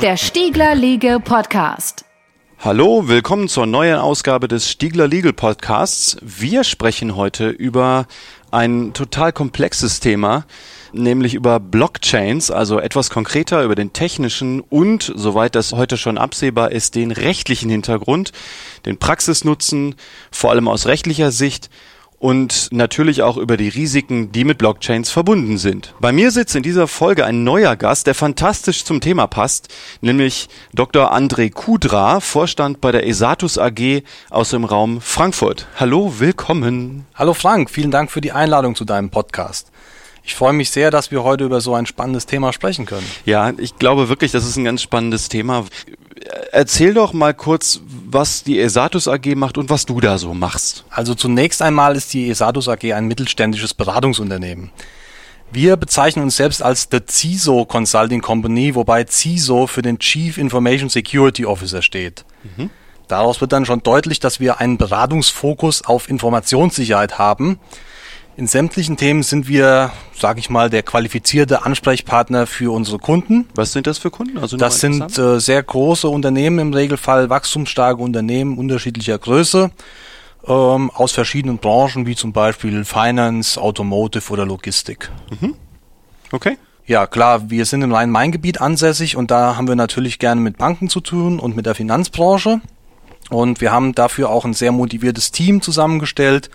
Der Stiegler Legal Podcast. Hallo, willkommen zur neuen Ausgabe des Stiegler Legal Podcasts. Wir sprechen heute über ein total komplexes Thema, nämlich über Blockchains, also etwas konkreter über den technischen und, soweit das heute schon absehbar ist, den rechtlichen Hintergrund, den Praxisnutzen, vor allem aus rechtlicher Sicht und natürlich auch über die Risiken, die mit Blockchains verbunden sind. Bei mir sitzt in dieser Folge ein neuer Gast, der fantastisch zum Thema passt, nämlich Dr. André Kudra, Vorstand bei der Esatus AG aus dem Raum Frankfurt. Hallo, willkommen. Hallo Frank, vielen Dank für die Einladung zu deinem Podcast. Ich freue mich sehr, dass wir heute über so ein spannendes Thema sprechen können. Ja, ich glaube wirklich, das ist ein ganz spannendes Thema. Erzähl doch mal kurz, was die Esatus AG macht und was du da so machst. Also zunächst einmal ist die Esatus AG ein mittelständisches Beratungsunternehmen. Wir bezeichnen uns selbst als The CISO Consulting Company, wobei CISO für den Chief Information Security Officer steht. Mhm. Daraus wird dann schon deutlich, dass wir einen Beratungsfokus auf Informationssicherheit haben in sämtlichen Themen sind wir, sage ich mal, der qualifizierte Ansprechpartner für unsere Kunden. Was sind das für Kunden? Also das sind äh, sehr große Unternehmen im Regelfall, wachstumsstarke Unternehmen unterschiedlicher Größe ähm, aus verschiedenen Branchen, wie zum Beispiel Finance, Automotive oder Logistik. Mhm. Okay. Ja, klar, wir sind im Rhein-Main-Gebiet ansässig und da haben wir natürlich gerne mit Banken zu tun und mit der Finanzbranche. Und wir haben dafür auch ein sehr motiviertes Team zusammengestellt,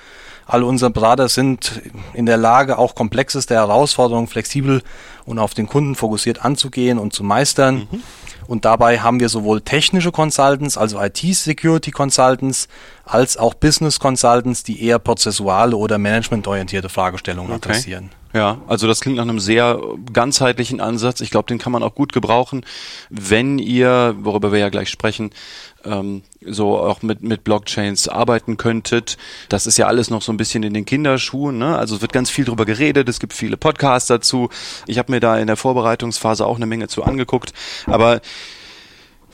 alle unsere Berater sind in der Lage, auch komplexeste Herausforderungen flexibel und auf den Kunden fokussiert anzugehen und zu meistern. Mhm. Und dabei haben wir sowohl technische Consultants, also IT-Security Consultants, als auch Business Consultants, die eher prozessuale oder managementorientierte Fragestellungen okay. adressieren. Ja, also das klingt nach einem sehr ganzheitlichen Ansatz. Ich glaube, den kann man auch gut gebrauchen, wenn ihr, worüber wir ja gleich sprechen, ähm, so auch mit, mit Blockchains arbeiten könntet. Das ist ja alles noch so ein bisschen in den Kinderschuhen. Ne? Also es wird ganz viel drüber geredet, es gibt viele Podcasts dazu. Ich habe mir da in der Vorbereitungsphase auch eine Menge zu angeguckt. Aber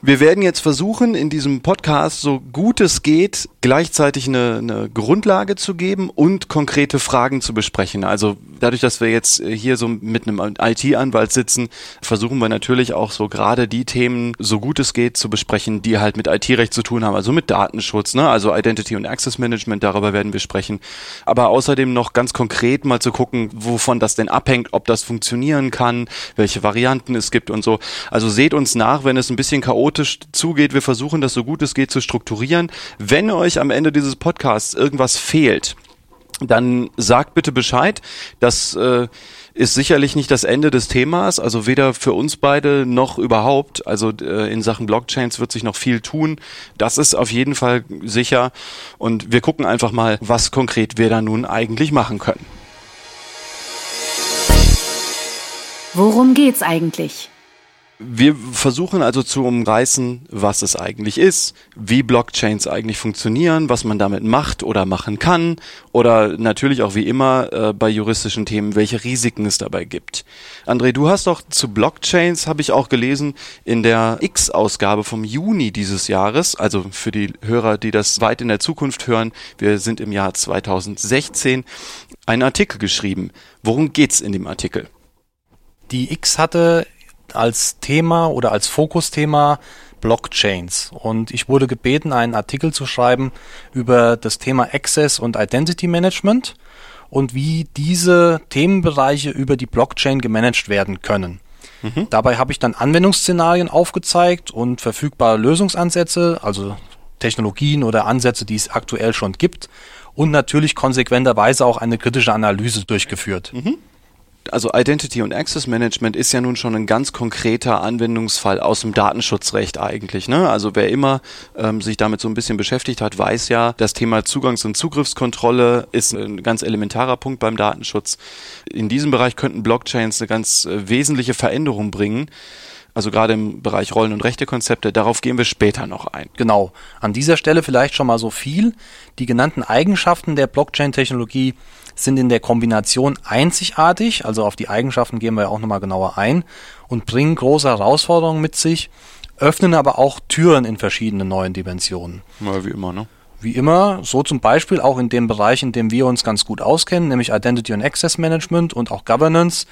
wir werden jetzt versuchen, in diesem Podcast so gut es geht, gleichzeitig eine, eine, Grundlage zu geben und konkrete Fragen zu besprechen. Also dadurch, dass wir jetzt hier so mit einem IT-Anwalt sitzen, versuchen wir natürlich auch so gerade die Themen, so gut es geht, zu besprechen, die halt mit IT-Recht zu tun haben, also mit Datenschutz, ne? also Identity und Access Management, darüber werden wir sprechen. Aber außerdem noch ganz konkret mal zu gucken, wovon das denn abhängt, ob das funktionieren kann, welche Varianten es gibt und so. Also seht uns nach, wenn es ein bisschen chaotisch chaotisch zugeht. Wir versuchen das so gut es geht zu strukturieren. Wenn euch am Ende dieses Podcasts irgendwas fehlt, dann sagt bitte Bescheid. Das äh, ist sicherlich nicht das Ende des Themas, also weder für uns beide noch überhaupt. Also äh, in Sachen Blockchains wird sich noch viel tun. Das ist auf jeden Fall sicher. Und wir gucken einfach mal, was konkret wir da nun eigentlich machen können. Worum geht's eigentlich? Wir versuchen also zu umreißen, was es eigentlich ist, wie Blockchains eigentlich funktionieren, was man damit macht oder machen kann oder natürlich auch wie immer äh, bei juristischen Themen, welche Risiken es dabei gibt. André, du hast doch zu Blockchains, habe ich auch gelesen, in der X-Ausgabe vom Juni dieses Jahres, also für die Hörer, die das weit in der Zukunft hören, wir sind im Jahr 2016, einen Artikel geschrieben. Worum geht's in dem Artikel? Die X hatte als Thema oder als Fokusthema Blockchains. Und ich wurde gebeten, einen Artikel zu schreiben über das Thema Access und Identity Management und wie diese Themenbereiche über die Blockchain gemanagt werden können. Mhm. Dabei habe ich dann Anwendungsszenarien aufgezeigt und verfügbare Lösungsansätze, also Technologien oder Ansätze, die es aktuell schon gibt und natürlich konsequenterweise auch eine kritische Analyse durchgeführt. Mhm also Identity und Access Management ist ja nun schon ein ganz konkreter Anwendungsfall aus dem Datenschutzrecht eigentlich. Ne? Also wer immer ähm, sich damit so ein bisschen beschäftigt hat, weiß ja, das Thema Zugangs- und Zugriffskontrolle ist ein ganz elementarer Punkt beim Datenschutz. In diesem Bereich könnten Blockchains eine ganz äh, wesentliche Veränderung bringen. Also gerade im Bereich Rollen- und Rechtekonzepte, darauf gehen wir später noch ein. Genau. An dieser Stelle vielleicht schon mal so viel. Die genannten Eigenschaften der Blockchain-Technologie sind in der Kombination einzigartig, also auf die Eigenschaften gehen wir ja auch nochmal genauer ein, und bringen große Herausforderungen mit sich, öffnen aber auch Türen in verschiedene neuen Dimensionen. Ja, wie immer, ne? Wie immer, so zum Beispiel auch in dem Bereich, in dem wir uns ganz gut auskennen, nämlich Identity und Access Management und auch Governance.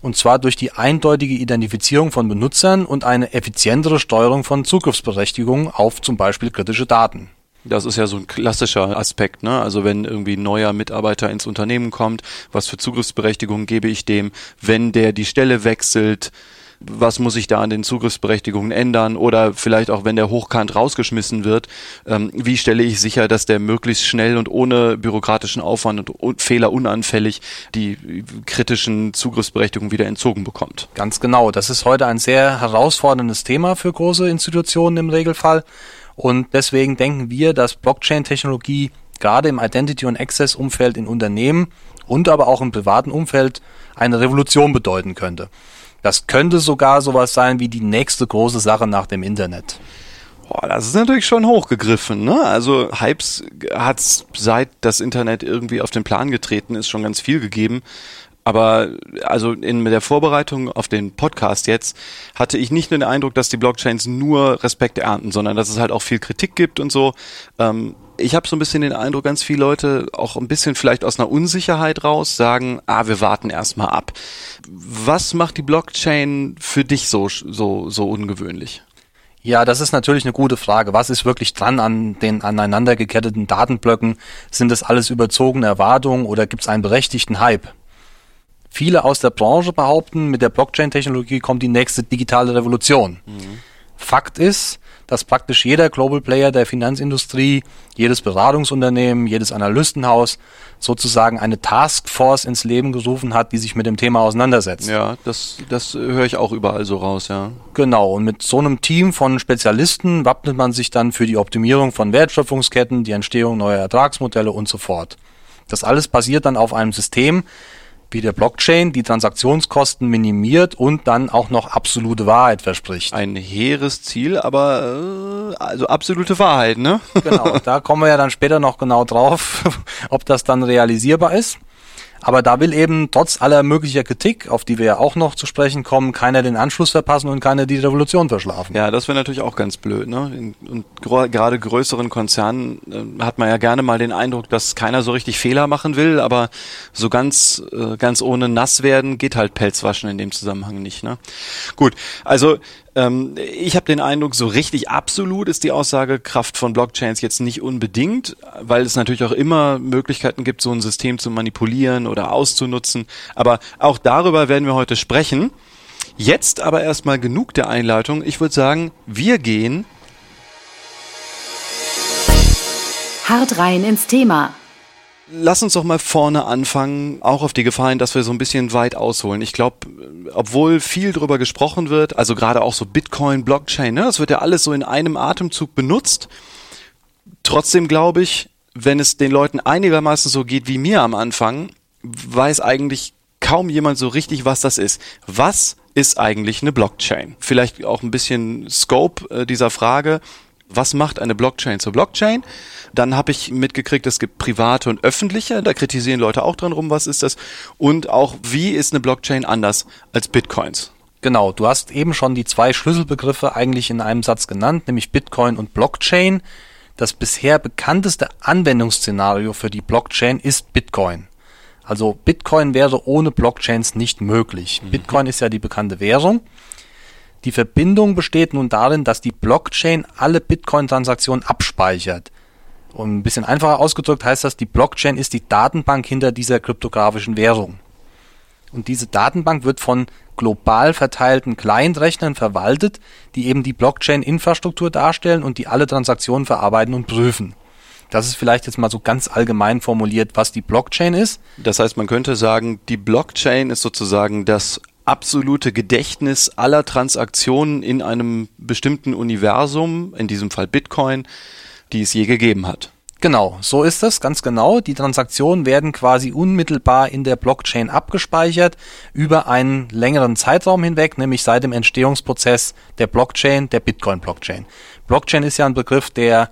Und zwar durch die eindeutige Identifizierung von Benutzern und eine effizientere Steuerung von Zugriffsberechtigungen auf zum Beispiel kritische Daten. Das ist ja so ein klassischer Aspekt, ne? Also wenn irgendwie ein neuer Mitarbeiter ins Unternehmen kommt, was für Zugriffsberechtigungen gebe ich dem, wenn der die Stelle wechselt, was muss ich da an den Zugriffsberechtigungen ändern oder vielleicht auch, wenn der hochkant rausgeschmissen wird, ähm, wie stelle ich sicher, dass der möglichst schnell und ohne bürokratischen Aufwand und, und Fehler unanfällig die kritischen Zugriffsberechtigungen wieder entzogen bekommt. Ganz genau. Das ist heute ein sehr herausforderndes Thema für große Institutionen im Regelfall. Und deswegen denken wir, dass Blockchain-Technologie gerade im Identity- und Access-Umfeld in Unternehmen und aber auch im privaten Umfeld eine Revolution bedeuten könnte. Das könnte sogar sowas sein wie die nächste große Sache nach dem Internet. Boah, das ist natürlich schon hochgegriffen, ne? Also Hypes hat's seit das Internet irgendwie auf den Plan getreten ist schon ganz viel gegeben. Aber also in der Vorbereitung auf den Podcast jetzt hatte ich nicht nur den Eindruck, dass die Blockchains nur Respekt ernten, sondern dass es halt auch viel Kritik gibt und so. Ähm, ich habe so ein bisschen den Eindruck, ganz viele Leute auch ein bisschen vielleicht aus einer Unsicherheit raus sagen, ah, wir warten erstmal ab. Was macht die Blockchain für dich so, so, so ungewöhnlich? Ja, das ist natürlich eine gute Frage. Was ist wirklich dran an den aneinander geketteten Datenblöcken? Sind das alles überzogene Erwartungen oder gibt es einen berechtigten Hype? Viele aus der Branche behaupten, mit der Blockchain-Technologie kommt die nächste digitale Revolution. Mhm. Fakt ist, dass praktisch jeder Global Player der Finanzindustrie, jedes Beratungsunternehmen, jedes Analystenhaus sozusagen eine Taskforce ins Leben gerufen hat, die sich mit dem Thema auseinandersetzt. Ja, das, das höre ich auch überall so raus, ja. Genau, und mit so einem Team von Spezialisten wappnet man sich dann für die Optimierung von Wertschöpfungsketten, die Entstehung neuer Ertragsmodelle und so fort. Das alles basiert dann auf einem System, wie der Blockchain die Transaktionskosten minimiert und dann auch noch absolute Wahrheit verspricht. Ein hehres Ziel, aber äh, also absolute Wahrheit, ne? genau, da kommen wir ja dann später noch genau drauf, ob das dann realisierbar ist. Aber da will eben trotz aller möglicher Kritik, auf die wir ja auch noch zu sprechen kommen, keiner den Anschluss verpassen und keiner die Revolution verschlafen. Ja, das wäre natürlich auch ganz blöd. Ne? Und gerade größeren Konzernen äh, hat man ja gerne mal den Eindruck, dass keiner so richtig Fehler machen will, aber so ganz, äh, ganz ohne nass werden geht halt Pelzwaschen in dem Zusammenhang nicht. Ne? Gut, also ähm, ich habe den Eindruck, so richtig absolut ist die Aussagekraft von Blockchains jetzt nicht unbedingt, weil es natürlich auch immer Möglichkeiten gibt, so ein System zu manipulieren oder auszunutzen. Aber auch darüber werden wir heute sprechen. Jetzt aber erstmal genug der Einleitung. Ich würde sagen, wir gehen hart rein ins Thema. Lass uns doch mal vorne anfangen, auch auf die Gefahren, dass wir so ein bisschen weit ausholen. Ich glaube, obwohl viel drüber gesprochen wird, also gerade auch so Bitcoin, Blockchain, ne, das wird ja alles so in einem Atemzug benutzt. Trotzdem glaube ich, wenn es den Leuten einigermaßen so geht wie mir am Anfang, weiß eigentlich kaum jemand so richtig, was das ist. Was ist eigentlich eine Blockchain? Vielleicht auch ein bisschen Scope äh, dieser Frage. Was macht eine Blockchain zur Blockchain? Dann habe ich mitgekriegt, es gibt private und öffentliche. Da kritisieren Leute auch dran rum, was ist das? Und auch, wie ist eine Blockchain anders als Bitcoins? Genau, du hast eben schon die zwei Schlüsselbegriffe eigentlich in einem Satz genannt, nämlich Bitcoin und Blockchain. Das bisher bekannteste Anwendungsszenario für die Blockchain ist Bitcoin. Also Bitcoin wäre ohne Blockchains nicht möglich. Mhm. Bitcoin ist ja die bekannte Währung. Die Verbindung besteht nun darin, dass die Blockchain alle Bitcoin-Transaktionen abspeichert. Und ein bisschen einfacher ausgedrückt heißt das, die Blockchain ist die Datenbank hinter dieser kryptografischen Währung. Und diese Datenbank wird von global verteilten Client-Rechnern verwaltet, die eben die Blockchain-Infrastruktur darstellen und die alle Transaktionen verarbeiten und prüfen. Das ist vielleicht jetzt mal so ganz allgemein formuliert, was die Blockchain ist. Das heißt, man könnte sagen, die Blockchain ist sozusagen das absolute Gedächtnis aller Transaktionen in einem bestimmten Universum, in diesem Fall Bitcoin, die es je gegeben hat. Genau, so ist es, ganz genau. Die Transaktionen werden quasi unmittelbar in der Blockchain abgespeichert über einen längeren Zeitraum hinweg, nämlich seit dem Entstehungsprozess der Blockchain, der Bitcoin-Blockchain. Blockchain ist ja ein Begriff, der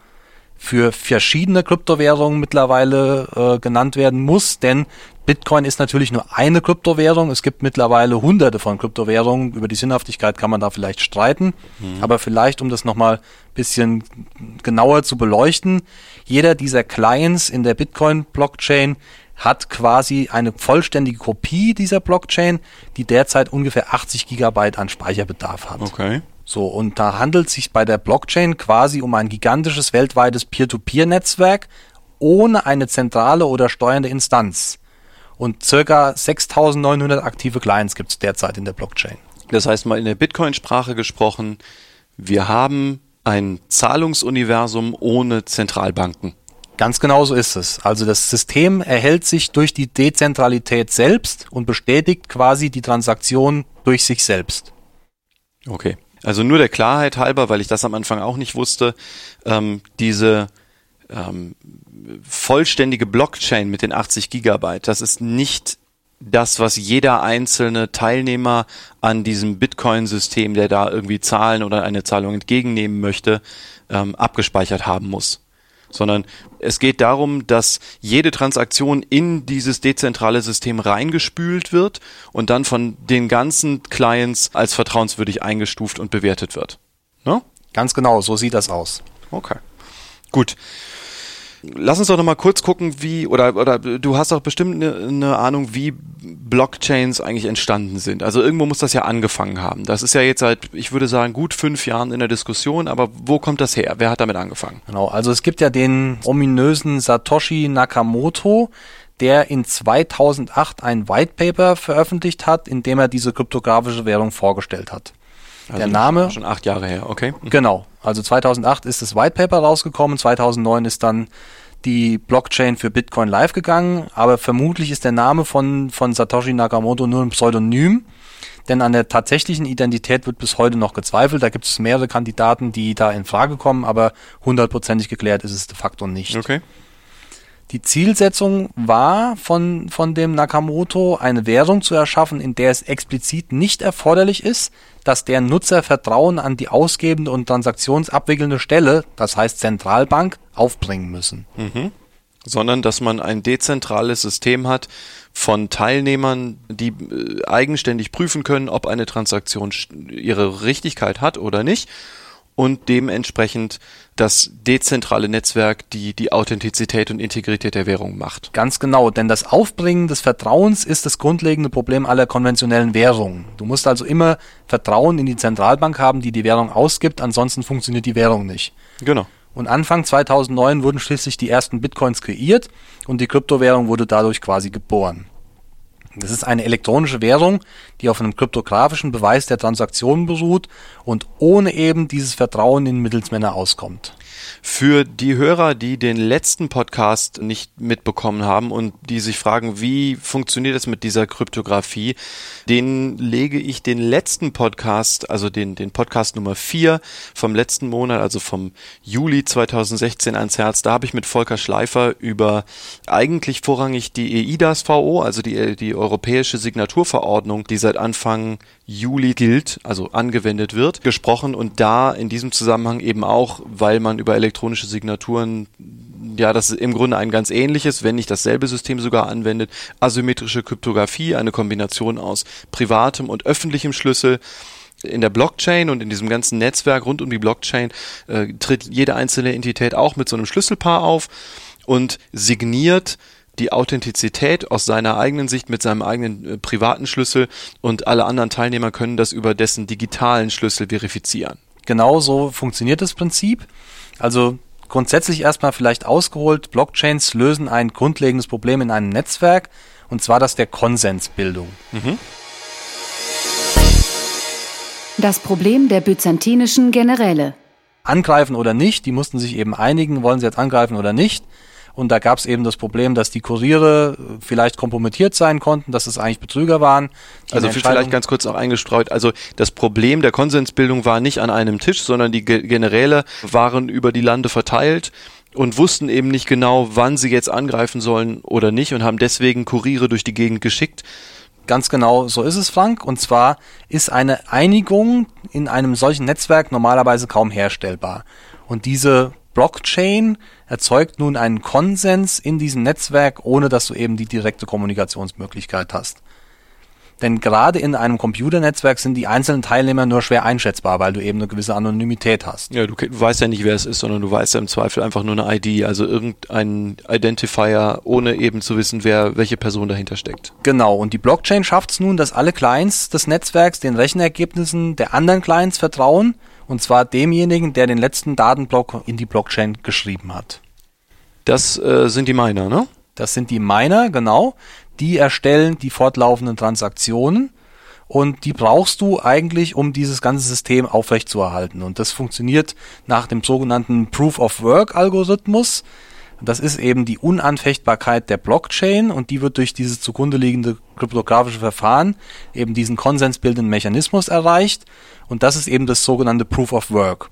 für verschiedene Kryptowährungen mittlerweile äh, genannt werden muss, denn Bitcoin ist natürlich nur eine Kryptowährung. Es gibt mittlerweile hunderte von Kryptowährungen. Über die Sinnhaftigkeit kann man da vielleicht streiten. Mhm. Aber vielleicht, um das nochmal bisschen genauer zu beleuchten, jeder dieser Clients in der Bitcoin-Blockchain hat quasi eine vollständige Kopie dieser Blockchain, die derzeit ungefähr 80 Gigabyte an Speicherbedarf hat. Okay. So, und da handelt es sich bei der Blockchain quasi um ein gigantisches weltweites Peer-to-Peer-Netzwerk ohne eine zentrale oder steuernde Instanz. Und circa 6900 aktive Clients gibt es derzeit in der Blockchain. Das heißt mal in der Bitcoin-Sprache gesprochen, wir haben ein Zahlungsuniversum ohne Zentralbanken. Ganz genau so ist es. Also das System erhält sich durch die Dezentralität selbst und bestätigt quasi die Transaktion durch sich selbst. Okay. Also nur der Klarheit halber, weil ich das am Anfang auch nicht wusste, ähm, diese ähm, vollständige Blockchain mit den 80 Gigabyte, das ist nicht das, was jeder einzelne Teilnehmer an diesem Bitcoin-System, der da irgendwie Zahlen oder eine Zahlung entgegennehmen möchte, ähm, abgespeichert haben muss sondern es geht darum, dass jede Transaktion in dieses dezentrale System reingespült wird und dann von den ganzen Clients als vertrauenswürdig eingestuft und bewertet wird. Ne? Ganz genau, so sieht das aus. Okay. Gut. Lass uns doch noch mal kurz gucken, wie oder oder du hast auch bestimmt eine, eine Ahnung, wie Blockchains eigentlich entstanden sind. Also irgendwo muss das ja angefangen haben. Das ist ja jetzt seit, ich würde sagen, gut fünf Jahren in der Diskussion. Aber wo kommt das her? Wer hat damit angefangen? Genau. Also es gibt ja den ominösen Satoshi Nakamoto, der in 2008 ein White Paper veröffentlicht hat, in dem er diese kryptografische Währung vorgestellt hat. Also der Name schon acht Jahre her, okay. Genau. Also 2008 ist das White Paper rausgekommen, 2009 ist dann die Blockchain für Bitcoin live gegangen, aber vermutlich ist der Name von, von Satoshi Nakamoto nur ein Pseudonym, denn an der tatsächlichen Identität wird bis heute noch gezweifelt. Da gibt es mehrere Kandidaten, die da in Frage kommen, aber hundertprozentig geklärt ist es de facto nicht. Okay. Die Zielsetzung war von, von dem Nakamoto, eine Währung zu erschaffen, in der es explizit nicht erforderlich ist, dass der Nutzer Vertrauen an die ausgebende und transaktionsabwickelnde Stelle, das heißt Zentralbank, aufbringen müssen. Mhm. Sondern dass man ein dezentrales System hat von Teilnehmern, die äh, eigenständig prüfen können, ob eine Transaktion ihre Richtigkeit hat oder nicht und dementsprechend das dezentrale Netzwerk die die Authentizität und Integrität der Währung macht. Ganz genau, denn das Aufbringen des Vertrauens ist das grundlegende Problem aller konventionellen Währungen. Du musst also immer Vertrauen in die Zentralbank haben, die die Währung ausgibt, ansonsten funktioniert die Währung nicht. Genau. Und Anfang 2009 wurden schließlich die ersten Bitcoins kreiert und die Kryptowährung wurde dadurch quasi geboren. Das ist eine elektronische Währung, die auf einem kryptografischen Beweis der Transaktion beruht und ohne eben dieses Vertrauen in Mittelsmänner auskommt. Für die Hörer, die den letzten Podcast nicht mitbekommen haben und die sich fragen, wie funktioniert es mit dieser Kryptographie, den lege ich den letzten Podcast, also den, den Podcast Nummer 4 vom letzten Monat, also vom Juli 2016 ans Herz. Da habe ich mit Volker Schleifer über eigentlich vorrangig die EIDAS-VO, also die, die europäische Signaturverordnung, die seit Anfang Juli gilt, also angewendet wird, gesprochen und da in diesem Zusammenhang eben auch, weil man über elektronische Signaturen ja, das ist im Grunde ein ganz ähnliches, wenn nicht dasselbe System sogar anwendet, asymmetrische Kryptographie, eine Kombination aus privatem und öffentlichem Schlüssel. In der Blockchain und in diesem ganzen Netzwerk rund um die Blockchain äh, tritt jede einzelne Entität auch mit so einem Schlüsselpaar auf und signiert die Authentizität aus seiner eigenen Sicht mit seinem eigenen äh, privaten Schlüssel und alle anderen Teilnehmer können das über dessen digitalen Schlüssel verifizieren. Genau so funktioniert das Prinzip. Also grundsätzlich erstmal vielleicht ausgeholt, Blockchains lösen ein grundlegendes Problem in einem Netzwerk und zwar das der Konsensbildung. Mhm. Das Problem der byzantinischen Generäle. Angreifen oder nicht, die mussten sich eben einigen, wollen sie jetzt angreifen oder nicht. Und da gab es eben das Problem, dass die Kuriere vielleicht kompromittiert sein konnten, dass es eigentlich Betrüger waren. Also vielleicht ganz kurz auch eingestreut. Also das Problem der Konsensbildung war nicht an einem Tisch, sondern die Generäle waren über die Lande verteilt und wussten eben nicht genau, wann sie jetzt angreifen sollen oder nicht und haben deswegen Kuriere durch die Gegend geschickt. Ganz genau, so ist es, Frank. Und zwar ist eine Einigung in einem solchen Netzwerk normalerweise kaum herstellbar. Und diese Blockchain erzeugt nun einen Konsens in diesem Netzwerk, ohne dass du eben die direkte Kommunikationsmöglichkeit hast. Denn gerade in einem Computernetzwerk sind die einzelnen Teilnehmer nur schwer einschätzbar, weil du eben eine gewisse Anonymität hast. Ja, du, du weißt ja nicht, wer es ist, sondern du weißt ja im Zweifel einfach nur eine ID, also irgendein Identifier, ohne eben zu wissen, wer welche Person dahinter steckt. Genau, und die Blockchain schafft es nun, dass alle Clients des Netzwerks den Rechenergebnissen der anderen Clients vertrauen, und zwar demjenigen, der den letzten Datenblock in die Blockchain geschrieben hat. Das äh, sind die Miner, ne? Das sind die Miner, genau die erstellen die fortlaufenden Transaktionen und die brauchst du eigentlich, um dieses ganze System aufrechtzuerhalten. Und das funktioniert nach dem sogenannten Proof of Work Algorithmus. Das ist eben die Unanfechtbarkeit der Blockchain und die wird durch dieses zugrunde liegende kryptografische Verfahren eben diesen konsensbildenden Mechanismus erreicht und das ist eben das sogenannte Proof of Work.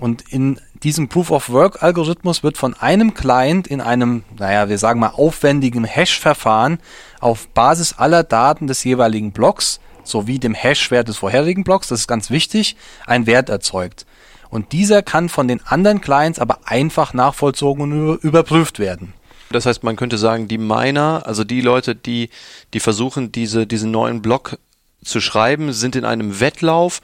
Und in diesem Proof of Work Algorithmus wird von einem Client in einem, naja, wir sagen mal aufwendigen Hash-Verfahren auf Basis aller Daten des jeweiligen Blocks sowie dem Hash-Wert des vorherigen Blocks, das ist ganz wichtig, ein Wert erzeugt. Und dieser kann von den anderen Clients aber einfach nachvollzogen und überprüft werden. Das heißt, man könnte sagen, die Miner, also die Leute, die, die versuchen, diese, diesen neuen Block zu schreiben, sind in einem Wettlauf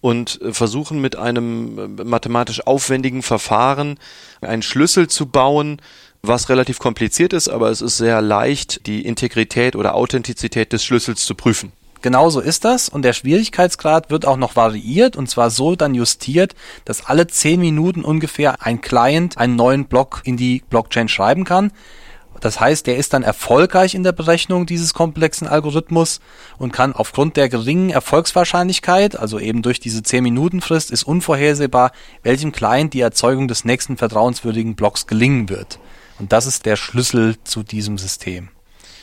und versuchen mit einem äh, mathematisch aufwendigen Verfahren einen Schlüssel zu bauen, was relativ kompliziert ist, aber es ist sehr leicht, die Integrität oder Authentizität des Schlüssels zu prüfen. Genauso ist das und der Schwierigkeitsgrad wird auch noch variiert und zwar so dann justiert, dass alle zehn Minuten ungefähr ein Client einen neuen Block in die Blockchain schreiben kann. Das heißt, der ist dann erfolgreich in der Berechnung dieses komplexen Algorithmus und kann aufgrund der geringen Erfolgswahrscheinlichkeit, also eben durch diese 10-Minuten-Frist, ist unvorhersehbar, welchem Client die Erzeugung des nächsten vertrauenswürdigen Blocks gelingen wird. Und das ist der Schlüssel zu diesem System.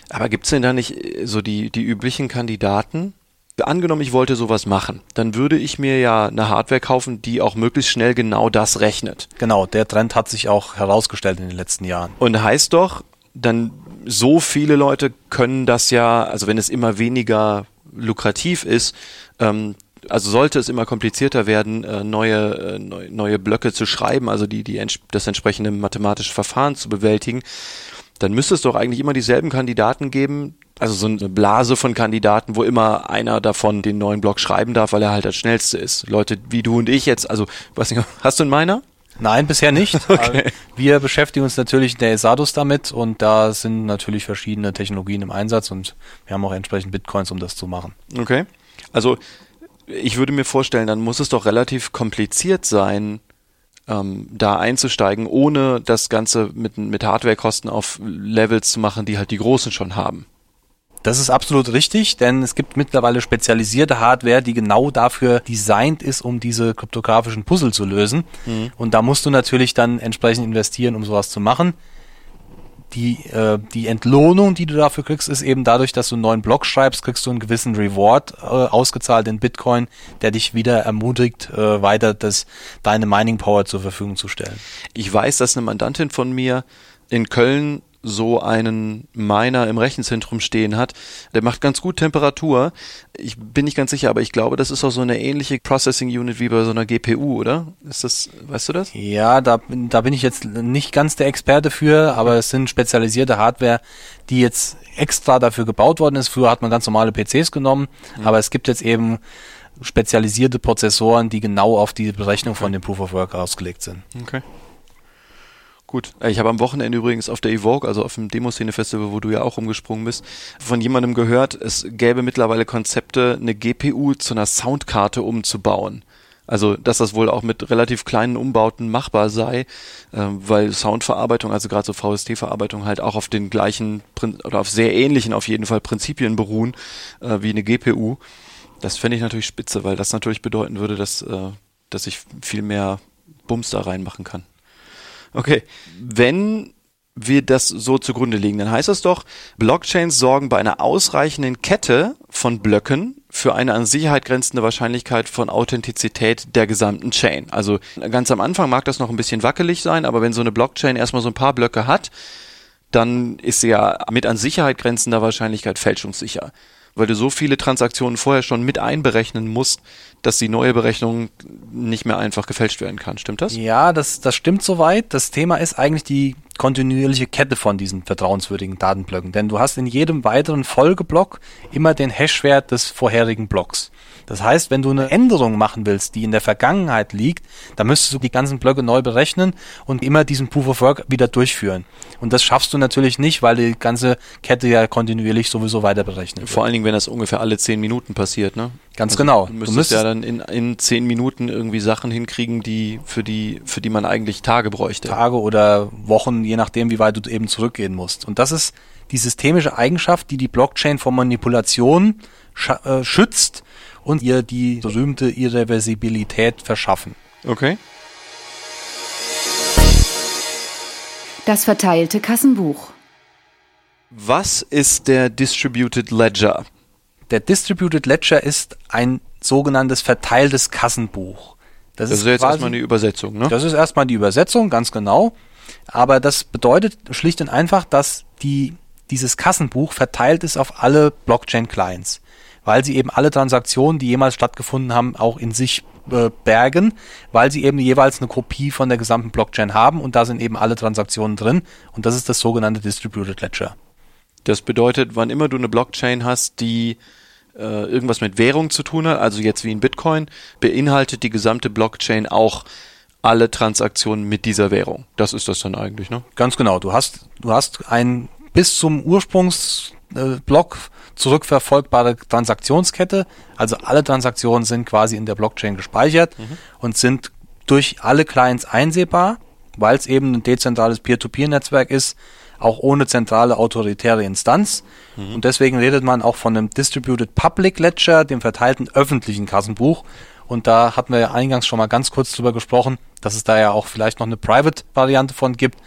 Aber gibt's denn da nicht äh, so die, die üblichen Kandidaten? Angenommen, ich wollte sowas machen, dann würde ich mir ja eine Hardware kaufen, die auch möglichst schnell genau das rechnet. Genau, der Trend hat sich auch herausgestellt in den letzten Jahren. Und heißt doch, dann so viele Leute können das ja, also wenn es immer weniger lukrativ ist, ähm, also sollte es immer komplizierter werden, äh, neue, äh, neue, neue Blöcke zu schreiben, also die, die das entsprechende mathematische Verfahren zu bewältigen, dann müsste es doch eigentlich immer dieselben Kandidaten geben, also so eine Blase von Kandidaten, wo immer einer davon den neuen Block schreiben darf, weil er halt das schnellste ist. Leute wie du und ich jetzt, also, weiß nicht, hast du einen meiner? Nein, bisher nicht. Okay. Wir beschäftigen uns natürlich in der ESADUS damit und da sind natürlich verschiedene Technologien im Einsatz und wir haben auch entsprechend Bitcoins, um das zu machen. Okay. Also ich würde mir vorstellen, dann muss es doch relativ kompliziert sein, ähm, da einzusteigen, ohne das Ganze mit, mit Hardwarekosten auf Levels zu machen, die halt die Großen schon haben. Das ist absolut richtig, denn es gibt mittlerweile spezialisierte Hardware, die genau dafür designt ist, um diese kryptografischen Puzzle zu lösen. Mhm. Und da musst du natürlich dann entsprechend investieren, um sowas zu machen. Die, äh, die Entlohnung, die du dafür kriegst, ist eben dadurch, dass du einen neuen Block schreibst, kriegst du einen gewissen Reward äh, ausgezahlt in Bitcoin, der dich wieder ermutigt, äh, weiter das, deine Mining Power zur Verfügung zu stellen. Ich weiß, dass eine Mandantin von mir in Köln so einen Miner im Rechenzentrum stehen hat, der macht ganz gut Temperatur. Ich bin nicht ganz sicher, aber ich glaube, das ist auch so eine ähnliche Processing Unit wie bei so einer GPU, oder? Ist das, weißt du das? Ja, da, da bin ich jetzt nicht ganz der Experte für, aber es sind spezialisierte Hardware, die jetzt extra dafür gebaut worden ist. Früher hat man ganz normale PCs genommen, mhm. aber es gibt jetzt eben spezialisierte Prozessoren, die genau auf die Berechnung von dem Proof of Work ausgelegt sind. Okay. Gut. Ich habe am Wochenende übrigens auf der Evoke, also auf dem Demoszene-Festival, wo du ja auch rumgesprungen bist, von jemandem gehört, es gäbe mittlerweile Konzepte, eine GPU zu einer Soundkarte umzubauen. Also, dass das wohl auch mit relativ kleinen Umbauten machbar sei, äh, weil Soundverarbeitung, also gerade so VST-Verarbeitung halt auch auf den gleichen oder auf sehr ähnlichen auf jeden Fall Prinzipien beruhen äh, wie eine GPU. Das fände ich natürlich spitze, weil das natürlich bedeuten würde, dass, äh, dass ich viel mehr Bums da reinmachen kann. Okay. Wenn wir das so zugrunde legen, dann heißt das doch, Blockchains sorgen bei einer ausreichenden Kette von Blöcken für eine an Sicherheit grenzende Wahrscheinlichkeit von Authentizität der gesamten Chain. Also ganz am Anfang mag das noch ein bisschen wackelig sein, aber wenn so eine Blockchain erstmal so ein paar Blöcke hat, dann ist sie ja mit an Sicherheit grenzender Wahrscheinlichkeit fälschungssicher. Weil du so viele Transaktionen vorher schon mit einberechnen musst, dass die neue Berechnung nicht mehr einfach gefälscht werden kann. Stimmt das? Ja, das, das stimmt soweit. Das Thema ist eigentlich die kontinuierliche Kette von diesen vertrauenswürdigen Datenblöcken. Denn du hast in jedem weiteren Folgeblock immer den Hashwert des vorherigen Blocks. Das heißt, wenn du eine Änderung machen willst, die in der Vergangenheit liegt, dann müsstest du die ganzen Blöcke neu berechnen und immer diesen Proof of Work wieder durchführen. Und das schaffst du natürlich nicht, weil die ganze Kette ja kontinuierlich sowieso weiter berechnet wird. Vor allen Dingen, wenn das ungefähr alle zehn Minuten passiert, ne? Ganz also genau. Du müsstest, du müsstest ja dann in, in zehn Minuten irgendwie Sachen hinkriegen, die für die für die man eigentlich Tage bräuchte. Tage oder Wochen, je nachdem, wie weit du eben zurückgehen musst. Und das ist die systemische Eigenschaft, die die Blockchain vor Manipulation äh, schützt und ihr die berühmte Irreversibilität verschaffen. Okay. Das verteilte Kassenbuch. Was ist der Distributed Ledger? Der Distributed Ledger ist ein sogenanntes verteiltes Kassenbuch. Das, das ist, ist jetzt quasi, erstmal die Übersetzung, ne? Das ist erstmal die Übersetzung, ganz genau. Aber das bedeutet schlicht und einfach, dass die, dieses Kassenbuch verteilt ist auf alle Blockchain-Clients weil sie eben alle Transaktionen, die jemals stattgefunden haben, auch in sich äh, bergen, weil sie eben jeweils eine Kopie von der gesamten Blockchain haben und da sind eben alle Transaktionen drin und das ist das sogenannte Distributed Ledger. Das bedeutet, wann immer du eine Blockchain hast, die äh, irgendwas mit Währung zu tun hat, also jetzt wie in Bitcoin, beinhaltet die gesamte Blockchain auch alle Transaktionen mit dieser Währung. Das ist das dann eigentlich, ne? Ganz genau. Du hast, du hast ein bis zum Ursprungsblock äh, zurückverfolgbare Transaktionskette. Also alle Transaktionen sind quasi in der Blockchain gespeichert mhm. und sind durch alle Clients einsehbar, weil es eben ein dezentrales Peer-to-Peer-Netzwerk ist, auch ohne zentrale autoritäre Instanz. Mhm. Und deswegen redet man auch von einem Distributed Public Ledger, dem verteilten öffentlichen Kassenbuch. Und da hatten wir ja eingangs schon mal ganz kurz drüber gesprochen, dass es da ja auch vielleicht noch eine Private-Variante von gibt.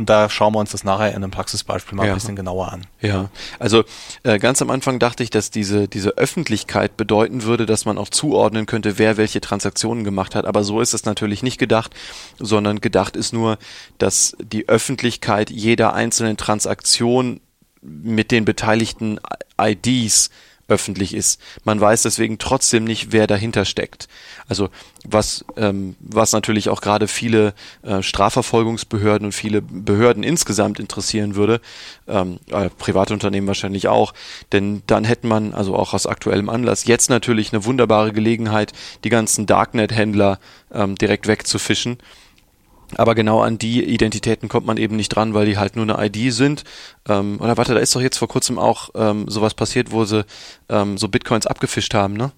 Und da schauen wir uns das nachher in einem Praxisbeispiel mal ja. ein bisschen genauer an. Ja, also äh, ganz am Anfang dachte ich, dass diese, diese Öffentlichkeit bedeuten würde, dass man auch zuordnen könnte, wer welche Transaktionen gemacht hat. Aber so ist es natürlich nicht gedacht, sondern gedacht ist nur, dass die Öffentlichkeit jeder einzelnen Transaktion mit den beteiligten IDs öffentlich ist. Man weiß deswegen trotzdem nicht, wer dahinter steckt. Also was, ähm, was natürlich auch gerade viele äh, Strafverfolgungsbehörden und viele Behörden insgesamt interessieren würde, ähm, äh, private Unternehmen wahrscheinlich auch, denn dann hätte man, also auch aus aktuellem Anlass, jetzt natürlich eine wunderbare Gelegenheit, die ganzen Darknet-Händler ähm, direkt wegzufischen aber genau an die Identitäten kommt man eben nicht dran, weil die halt nur eine ID sind. Ähm, oder warte, da ist doch jetzt vor kurzem auch ähm, sowas passiert, wo sie ähm, so Bitcoins abgefischt haben, ne?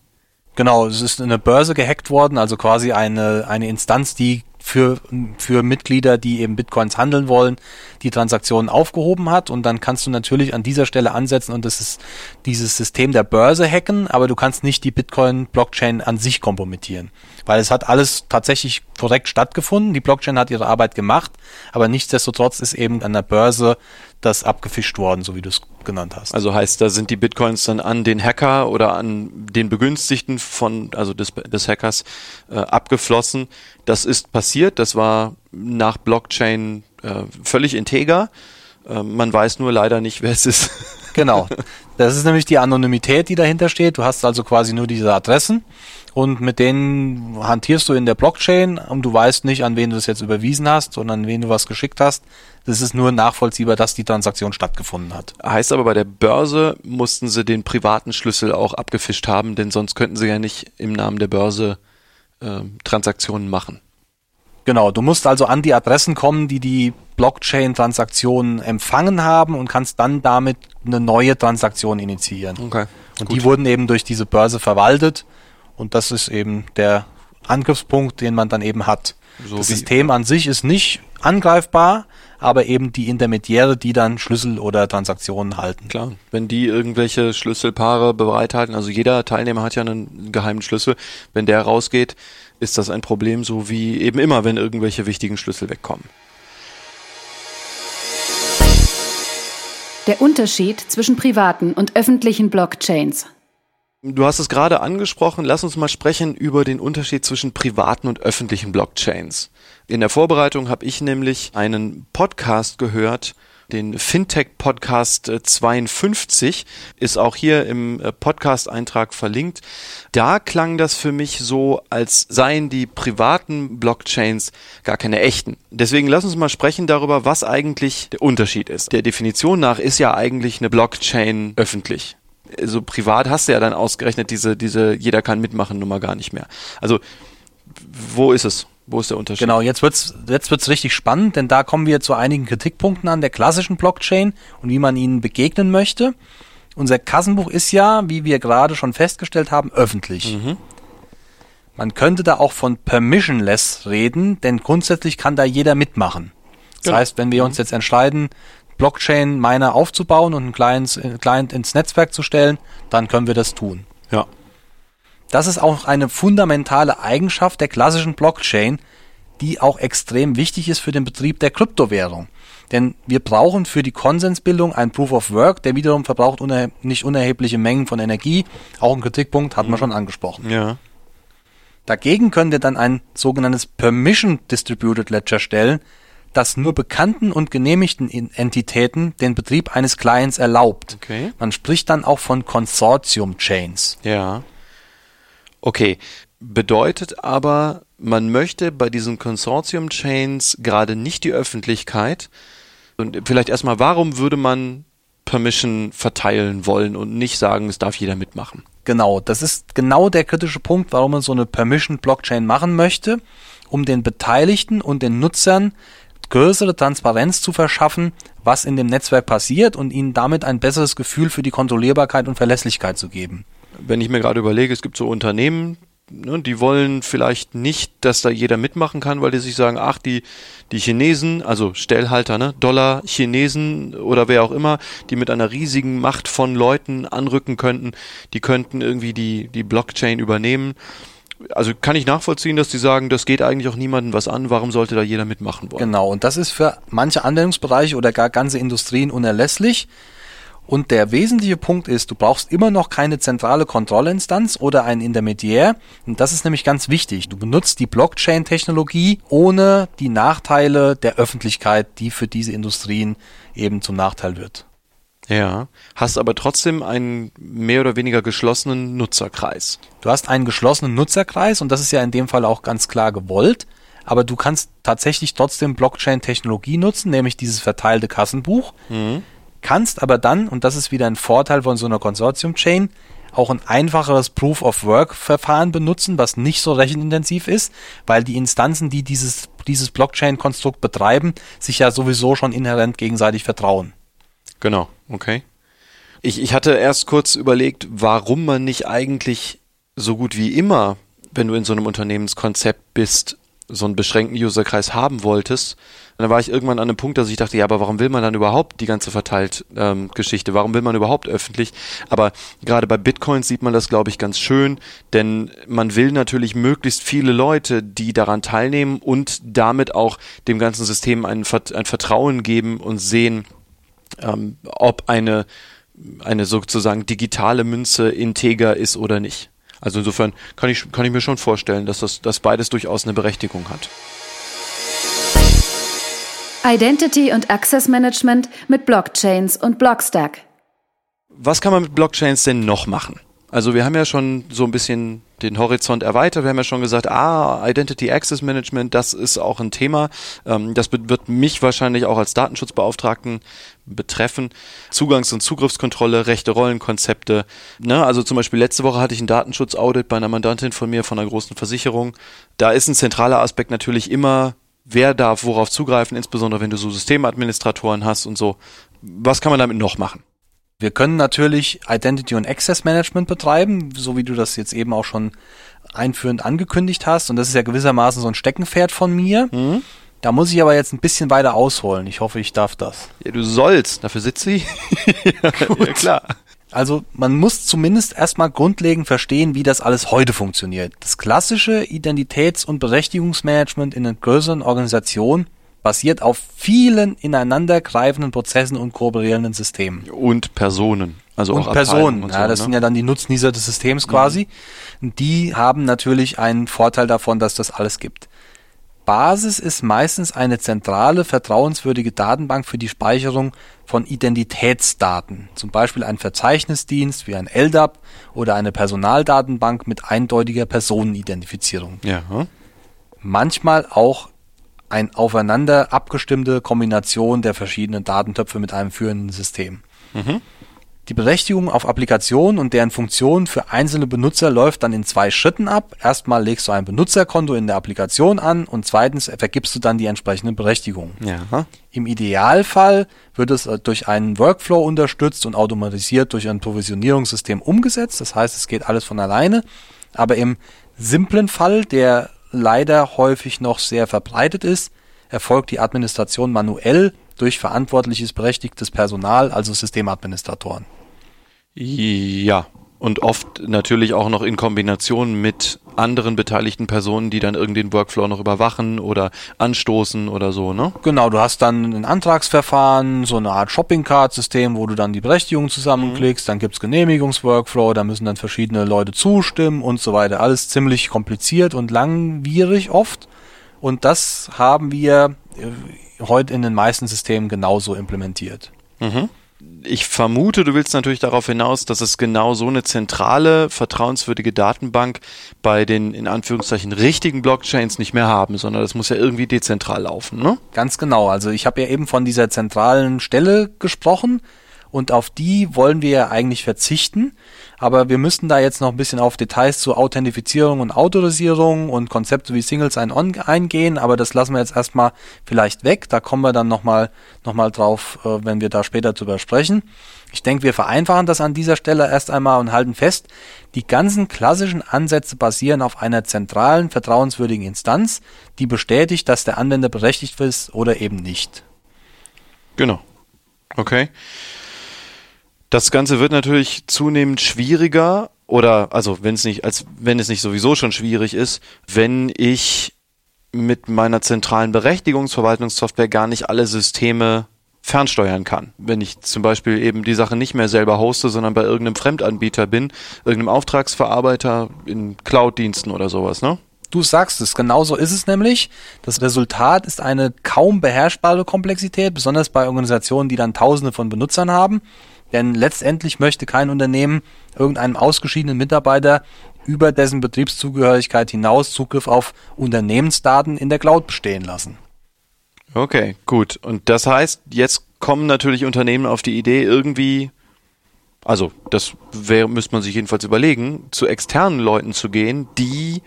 Genau, es ist eine Börse gehackt worden, also quasi eine, eine Instanz, die für, für Mitglieder, die eben Bitcoins handeln wollen, die Transaktionen aufgehoben hat. Und dann kannst du natürlich an dieser Stelle ansetzen und das ist dieses System der Börse hacken, aber du kannst nicht die Bitcoin-Blockchain an sich kompromittieren. Weil es hat alles tatsächlich korrekt stattgefunden. Die Blockchain hat ihre Arbeit gemacht, aber nichtsdestotrotz ist eben an der Börse das abgefischt worden, so wie du es genannt hast. Also heißt, da sind die Bitcoins dann an den Hacker oder an den Begünstigten von, also des, des Hackers äh, abgeflossen. Das ist passiert, das war nach Blockchain äh, völlig integer. Äh, man weiß nur leider nicht, wer es ist. Genau. Das ist nämlich die Anonymität, die dahinter steht. Du hast also quasi nur diese Adressen und mit denen hantierst du in der Blockchain und du weißt nicht, an wen du das jetzt überwiesen hast, sondern an wen du was geschickt hast. Das ist nur nachvollziehbar, dass die Transaktion stattgefunden hat. Heißt aber, bei der Börse mussten sie den privaten Schlüssel auch abgefischt haben, denn sonst könnten sie ja nicht im Namen der Börse äh, Transaktionen machen. Genau, du musst also an die Adressen kommen, die die Blockchain-Transaktionen empfangen haben und kannst dann damit eine neue Transaktion initiieren. Okay. Und Gut. die wurden eben durch diese Börse verwaltet und das ist eben der Angriffspunkt, den man dann eben hat. So das System an sich ist nicht angreifbar, aber eben die Intermediäre, die dann Schlüssel oder Transaktionen halten. Klar, wenn die irgendwelche Schlüsselpaare bereithalten, also jeder Teilnehmer hat ja einen geheimen Schlüssel, wenn der rausgeht, ist das ein Problem, so wie eben immer, wenn irgendwelche wichtigen Schlüssel wegkommen. Der Unterschied zwischen privaten und öffentlichen Blockchains. Du hast es gerade angesprochen. Lass uns mal sprechen über den Unterschied zwischen privaten und öffentlichen Blockchains. In der Vorbereitung habe ich nämlich einen Podcast gehört, den Fintech-Podcast 52, ist auch hier im äh, Podcast-Eintrag verlinkt. Da klang das für mich so, als seien die privaten Blockchains gar keine echten. Deswegen lass uns mal sprechen darüber, was eigentlich der Unterschied ist. Der Definition nach ist ja eigentlich eine Blockchain öffentlich so privat hast du ja dann ausgerechnet diese, diese jeder kann mitmachen Nummer gar nicht mehr. Also, wo ist es? Wo ist der Unterschied? Genau, jetzt wird's jetzt wird's richtig spannend, denn da kommen wir zu einigen Kritikpunkten an der klassischen Blockchain und wie man ihnen begegnen möchte. Unser Kassenbuch ist ja, wie wir gerade schon festgestellt haben, öffentlich. Mhm. Man könnte da auch von permissionless reden, denn grundsätzlich kann da jeder mitmachen. Das genau. heißt, wenn wir uns mhm. jetzt entscheiden, Blockchain Miner aufzubauen und einen Client, äh, Client ins Netzwerk zu stellen, dann können wir das tun. Ja. Das ist auch eine fundamentale Eigenschaft der klassischen Blockchain, die auch extrem wichtig ist für den Betrieb der Kryptowährung. Denn wir brauchen für die Konsensbildung ein Proof of Work, der wiederum verbraucht unerhe nicht unerhebliche Mengen von Energie. Auch ein Kritikpunkt hatten mhm. wir schon angesprochen. Ja. Dagegen können wir dann ein sogenanntes Permission Distributed Ledger stellen, das nur bekannten und genehmigten Entitäten den Betrieb eines Clients erlaubt. Okay. Man spricht dann auch von Consortium-Chains. Ja. Okay. Bedeutet aber, man möchte bei diesen Consortium-Chains gerade nicht die Öffentlichkeit. Und vielleicht erstmal, warum würde man Permission verteilen wollen und nicht sagen, es darf jeder mitmachen? Genau, das ist genau der kritische Punkt, warum man so eine Permission-Blockchain machen möchte, um den Beteiligten und den Nutzern größere Transparenz zu verschaffen, was in dem Netzwerk passiert und ihnen damit ein besseres Gefühl für die Kontrollierbarkeit und Verlässlichkeit zu geben. Wenn ich mir gerade überlege, es gibt so Unternehmen, ne, die wollen vielleicht nicht, dass da jeder mitmachen kann, weil die sich sagen, ach, die, die Chinesen, also Stellhalter, ne, Dollar, Chinesen oder wer auch immer, die mit einer riesigen Macht von Leuten anrücken könnten, die könnten irgendwie die, die Blockchain übernehmen also kann ich nachvollziehen, dass die sagen, das geht eigentlich auch niemandem was an, warum sollte da jeder mitmachen wollen? Genau, und das ist für manche Anwendungsbereiche oder gar ganze Industrien unerlässlich. Und der wesentliche Punkt ist, du brauchst immer noch keine zentrale Kontrollinstanz oder einen Intermediär. Und das ist nämlich ganz wichtig. Du benutzt die Blockchain-Technologie ohne die Nachteile der Öffentlichkeit, die für diese Industrien eben zum Nachteil wird. Ja, hast aber trotzdem einen mehr oder weniger geschlossenen Nutzerkreis. Du hast einen geschlossenen Nutzerkreis und das ist ja in dem Fall auch ganz klar gewollt, aber du kannst tatsächlich trotzdem Blockchain-Technologie nutzen, nämlich dieses verteilte Kassenbuch, mhm. kannst aber dann, und das ist wieder ein Vorteil von so einer Konsortium-Chain, auch ein einfacheres Proof-of-Work-Verfahren benutzen, was nicht so rechenintensiv ist, weil die Instanzen, die dieses, dieses Blockchain-Konstrukt betreiben, sich ja sowieso schon inhärent gegenseitig vertrauen. Genau, okay. Ich, ich hatte erst kurz überlegt, warum man nicht eigentlich so gut wie immer, wenn du in so einem Unternehmenskonzept bist, so einen beschränkten Userkreis haben wolltest. Und dann war ich irgendwann an einem Punkt, dass ich dachte, ja, aber warum will man dann überhaupt die ganze verteilt ähm, Geschichte? Warum will man überhaupt öffentlich? Aber gerade bei Bitcoins sieht man das, glaube ich, ganz schön, denn man will natürlich möglichst viele Leute, die daran teilnehmen und damit auch dem ganzen System ein, ein Vertrauen geben und sehen, ähm, ob eine, eine sozusagen digitale Münze integer ist oder nicht. Also insofern kann ich, kann ich mir schon vorstellen, dass das dass beides durchaus eine Berechtigung hat. Identity und Access Management mit Blockchains und Blockstack. Was kann man mit Blockchains denn noch machen? Also wir haben ja schon so ein bisschen den Horizont erweitert. Wir haben ja schon gesagt, ah, Identity Access Management, das ist auch ein Thema. Ähm, das wird mich wahrscheinlich auch als Datenschutzbeauftragten betreffen. Zugangs- und Zugriffskontrolle, rechte Rollenkonzepte. Ne? Also zum Beispiel letzte Woche hatte ich ein Datenschutzaudit bei einer Mandantin von mir von einer großen Versicherung. Da ist ein zentraler Aspekt natürlich immer, wer darf worauf zugreifen, insbesondere wenn du so Systemadministratoren hast und so. Was kann man damit noch machen? Wir können natürlich Identity und Access Management betreiben, so wie du das jetzt eben auch schon einführend angekündigt hast. Und das ist ja gewissermaßen so ein Steckenpferd von mir. Mhm. Da muss ich aber jetzt ein bisschen weiter ausholen. Ich hoffe, ich darf das. Ja, du sollst. Dafür sitze ich. ja, ja, klar. Also man muss zumindest erstmal grundlegend verstehen, wie das alles heute funktioniert. Das klassische Identitäts- und Berechtigungsmanagement in einer größeren Organisation basiert auf vielen ineinandergreifenden Prozessen und kooperierenden Systemen. Und Personen. Also und Personen. Und so, ja, das ne? sind ja dann die Nutznießer des Systems quasi. Mhm. Die haben natürlich einen Vorteil davon, dass das alles gibt. Basis ist meistens eine zentrale, vertrauenswürdige Datenbank für die Speicherung von Identitätsdaten, zum Beispiel ein Verzeichnisdienst wie ein LDAP oder eine Personaldatenbank mit eindeutiger Personenidentifizierung. Ja. Manchmal auch ein aufeinander abgestimmte Kombination der verschiedenen Datentöpfe mit einem führenden System. Die Berechtigung auf Applikationen und deren Funktionen für einzelne Benutzer läuft dann in zwei Schritten ab. Erstmal legst du ein Benutzerkonto in der Applikation an und zweitens vergibst du dann die entsprechende Berechtigung. Ja. Im Idealfall wird es äh, durch einen Workflow unterstützt und automatisiert durch ein Provisionierungssystem umgesetzt. Das heißt, es geht alles von alleine. Aber im simplen Fall, der leider häufig noch sehr verbreitet ist, erfolgt die Administration manuell durch verantwortliches berechtigtes Personal, also Systemadministratoren. Ja. Und oft natürlich auch noch in Kombination mit anderen beteiligten Personen, die dann irgendwie den Workflow noch überwachen oder anstoßen oder so, ne? Genau, du hast dann ein Antragsverfahren, so eine Art Shopping-Card-System, wo du dann die Berechtigung zusammenklickst, dann gibt's Genehmigungsworkflow, da müssen dann verschiedene Leute zustimmen und so weiter. Alles ziemlich kompliziert und langwierig oft. Und das haben wir äh, heute in den meisten Systemen genauso implementiert. Ich vermute, du willst natürlich darauf hinaus, dass es genau so eine zentrale, vertrauenswürdige Datenbank bei den in Anführungszeichen richtigen Blockchains nicht mehr haben, sondern das muss ja irgendwie dezentral laufen, ne? Ganz genau. Also ich habe ja eben von dieser zentralen Stelle gesprochen und auf die wollen wir ja eigentlich verzichten. Aber wir müssten da jetzt noch ein bisschen auf Details zur Authentifizierung und Autorisierung und Konzepte wie Single Sign-On eingehen, aber das lassen wir jetzt erstmal vielleicht weg. Da kommen wir dann nochmal noch mal drauf, äh, wenn wir da später drüber sprechen. Ich denke, wir vereinfachen das an dieser Stelle erst einmal und halten fest, die ganzen klassischen Ansätze basieren auf einer zentralen, vertrauenswürdigen Instanz, die bestätigt, dass der Anwender berechtigt ist oder eben nicht. Genau. Okay. Das Ganze wird natürlich zunehmend schwieriger oder also wenn es nicht als wenn es nicht sowieso schon schwierig ist, wenn ich mit meiner zentralen Berechtigungsverwaltungssoftware gar nicht alle Systeme fernsteuern kann. Wenn ich zum Beispiel eben die Sache nicht mehr selber hoste, sondern bei irgendeinem Fremdanbieter bin, irgendeinem Auftragsverarbeiter in Cloud-Diensten oder sowas, ne? Du sagst es, genauso ist es nämlich. Das Resultat ist eine kaum beherrschbare Komplexität, besonders bei Organisationen, die dann Tausende von Benutzern haben. Denn letztendlich möchte kein Unternehmen irgendeinem ausgeschiedenen Mitarbeiter über dessen Betriebszugehörigkeit hinaus Zugriff auf Unternehmensdaten in der Cloud bestehen lassen. Okay, gut. Und das heißt, jetzt kommen natürlich Unternehmen auf die Idee, irgendwie, also das wäre, müsste man sich jedenfalls überlegen, zu externen Leuten zu gehen, die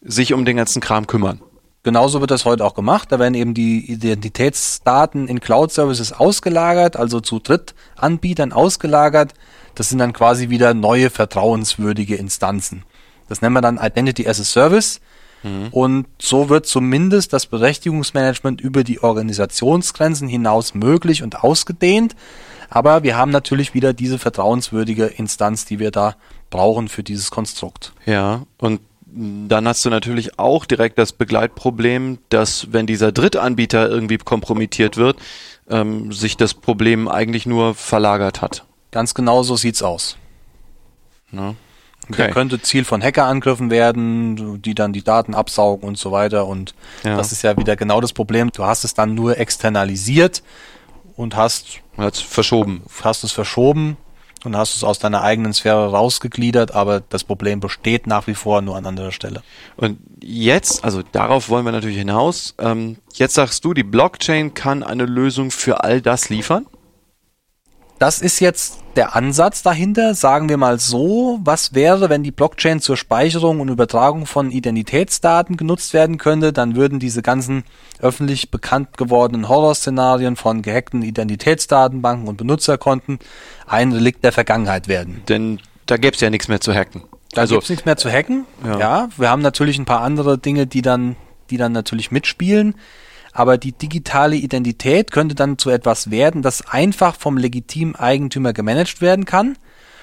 sich um den ganzen Kram kümmern. Genauso wird das heute auch gemacht. Da werden eben die Identitätsdaten in Cloud-Services ausgelagert, also zu Drittanbietern ausgelagert. Das sind dann quasi wieder neue vertrauenswürdige Instanzen. Das nennen wir dann Identity as a Service. Und so wird zumindest das Berechtigungsmanagement über die Organisationsgrenzen hinaus möglich und ausgedehnt. Aber wir haben natürlich wieder diese vertrauenswürdige Instanz, die wir da brauchen für dieses Konstrukt. Ja, und dann hast du natürlich auch direkt das Begleitproblem, dass wenn dieser Drittanbieter irgendwie kompromittiert wird, ähm, sich das Problem eigentlich nur verlagert hat. Ganz genau so sieht's aus. Ne? Der könnte Ziel von Hackerangriffen werden, die dann die Daten absaugen und so weiter. Und Ja. das ist ja wieder genau das Problem. Du hast es dann nur externalisiert und hast, Hat's verschoben. hast es verschoben und hast es aus deiner eigenen Sphäre rausgegliedert, aber das Problem besteht nach wie vor nur an anderer Stelle. Und jetzt, also darauf wollen wir natürlich hinaus. Ähm, jetzt sagst du, die Blockchain kann eine Lösung für all das liefern. Das ist jetzt der Ansatz dahinter, sagen wir mal so. Was wäre, wenn die Blockchain zur Speicherung und Übertragung von Identitätsdaten genutzt werden könnte? Dann würden diese ganzen öffentlich bekannt gewordenen Horrorszenarien von gehackten Identitätsdatenbanken und Benutzerkonten ein Relikt der Vergangenheit werden. Denn da gäb's ja nichts mehr zu hacken. Da also gibt's nichts mehr zu hacken. Ja. Ja. wir haben natürlich ein paar andere Dinge, die dann, die dann natürlich mitspielen. Aber die digitale Identität könnte dann zu etwas werden, das einfach vom legitimen Eigentümer gemanagt werden kann.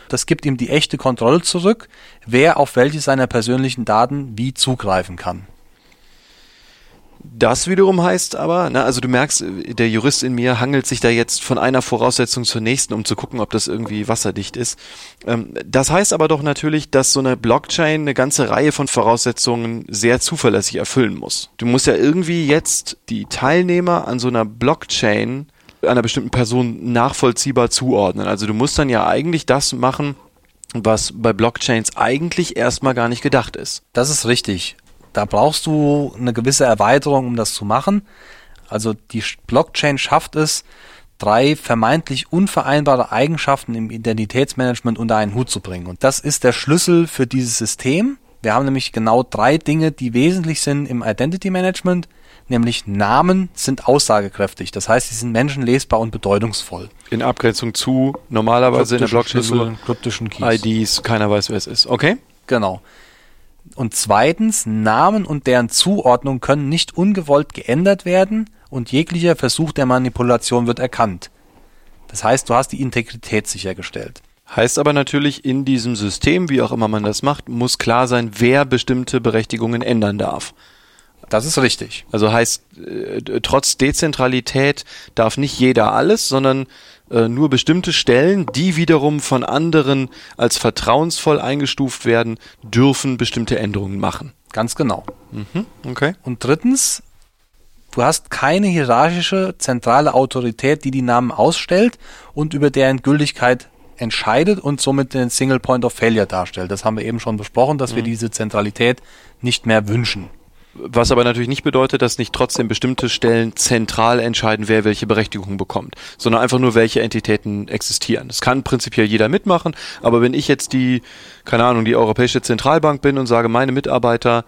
Das gibt ihm die echte Kontrolle zurück, wer auf welche seiner persönlichen Daten wie zugreifen kann. Das wiederum heißt aber, na, also du merkst, der Jurist in mir hangelt sich da jetzt von einer Voraussetzung zur nächsten, um zu gucken, ob das irgendwie wasserdicht ist. Ähm, das heißt aber doch natürlich, dass so eine Blockchain eine ganze Reihe von Voraussetzungen sehr zuverlässig erfüllen muss. Du musst ja irgendwie jetzt die Teilnehmer an so einer Blockchain einer bestimmten Person nachvollziehbar zuordnen. Also du musst dann ja eigentlich das machen, was bei Blockchains eigentlich erstmal gar nicht gedacht ist. Das ist richtig. Da brauchst du eine gewisse Erweiterung, um das zu machen. Also die Blockchain schafft es, drei vermeintlich unvereinbare Eigenschaften im Identitätsmanagement unter einen Hut zu bringen. Und das ist der Schlüssel für dieses System. Wir haben nämlich genau drei Dinge, die wesentlich sind im Identity Management, nämlich Namen sind aussagekräftig. Das heißt, sie sind menschenlesbar und bedeutungsvoll. In Abgrenzung zu normalerweise in der Blockchain Schlüssel, kryptischen Keys. IDs, keiner weiß, wer es ist. Okay? Genau. Und zweitens, Namen und deren Zuordnung können nicht ungewollt geändert werden und jeglicher Versuch der Manipulation wird erkannt. Das heißt, du hast die Integrität sichergestellt. Heißt aber natürlich, in diesem System, wie auch immer man das macht, muss klar sein, wer bestimmte Berechtigungen ändern darf. Das ist richtig. Also heißt, äh, trotz Dezentralität darf nicht jeder alles, sondern äh, nur bestimmte Stellen, die wiederum von anderen als vertrauensvoll eingestuft werden, dürfen bestimmte Änderungen machen. Ganz genau. Mhm, okay. Und drittens, du hast keine hierarchische zentrale Autorität, die die Namen ausstellt und über deren Gültigkeit entscheidet und somit den Single Point of Failure darstellt. Das haben wir eben schon besprochen, dass mhm. wir diese Zentralität nicht mehr wünschen. Was aber natürlich nicht bedeutet, dass nicht trotzdem bestimmte Stellen zentral entscheiden, wer welche Berechtigung bekommt, sondern einfach nur, welche Entitäten existieren. Das kann prinzipiell jeder mitmachen, aber wenn ich jetzt die, keine Ahnung, die Europäische Zentralbank bin und sage, meine Mitarbeiter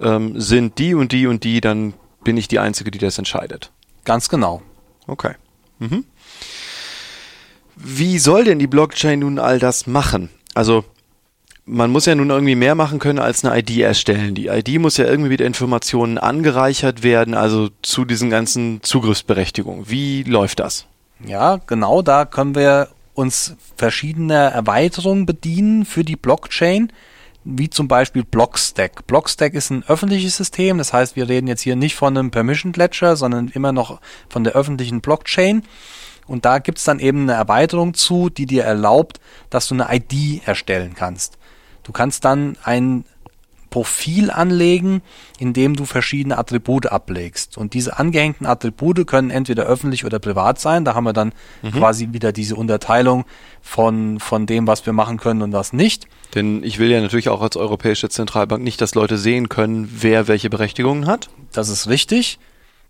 ähm, sind die und die und die, dann bin ich die Einzige, die das entscheidet. Ganz genau. Okay. Mhm. Wie soll denn die Blockchain nun all das machen? Also man muss ja nun irgendwie mehr machen können als eine ID erstellen. Die ID muss ja irgendwie mit Informationen angereichert werden, also zu diesen ganzen Zugriffsberechtigungen. Wie läuft das? Ja, genau, da können wir uns verschiedene Erweiterungen bedienen für die Blockchain, wie zum Beispiel Blockstack. Blockstack ist ein öffentliches System, das heißt, wir reden jetzt hier nicht von einem Permissioned Ledger, sondern immer noch von der öffentlichen Blockchain. Und da gibt's dann eben eine Erweiterung zu, die dir erlaubt, dass du eine ID erstellen kannst. Du kannst dann ein Profil anlegen, in dem du verschiedene Attribute ablegst. Und diese angehängten Attribute können entweder öffentlich oder privat sein. Da haben wir dann mhm. quasi wieder diese Unterteilung von, von dem, was wir machen können und was nicht. Denn ich will ja natürlich auch als Europäische Zentralbank nicht, dass Leute sehen können, wer welche Berechtigungen hat. Das ist richtig.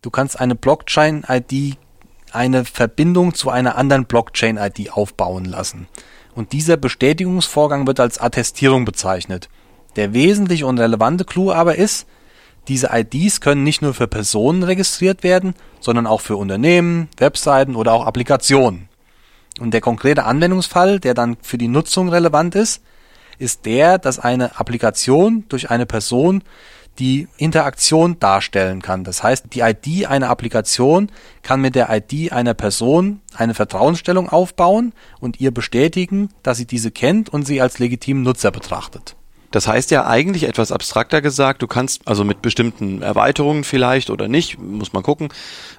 Du kannst eine Blockchain-ID, eine Verbindung zu einer anderen Blockchain-ID aufbauen lassen und dieser Bestätigungsvorgang wird als Attestierung bezeichnet. Der wesentliche und relevante Clou aber ist, diese IDs können nicht nur für Personen registriert werden, sondern auch für Unternehmen, Webseiten oder auch Applikationen. Und der konkrete Anwendungsfall, der dann für die Nutzung relevant ist, ist der, dass eine Applikation durch eine Person die Interaktion darstellen kann. Das heißt, die ID einer Applikation kann mit der ID einer Person eine Vertrauensstellung aufbauen und ihr bestätigen, dass sie diese kennt und sie als legitimen Nutzer betrachtet. Das heißt ja eigentlich etwas abstrakter gesagt, du kannst also mit bestimmten Erweiterungen vielleicht oder nicht, muss man gucken,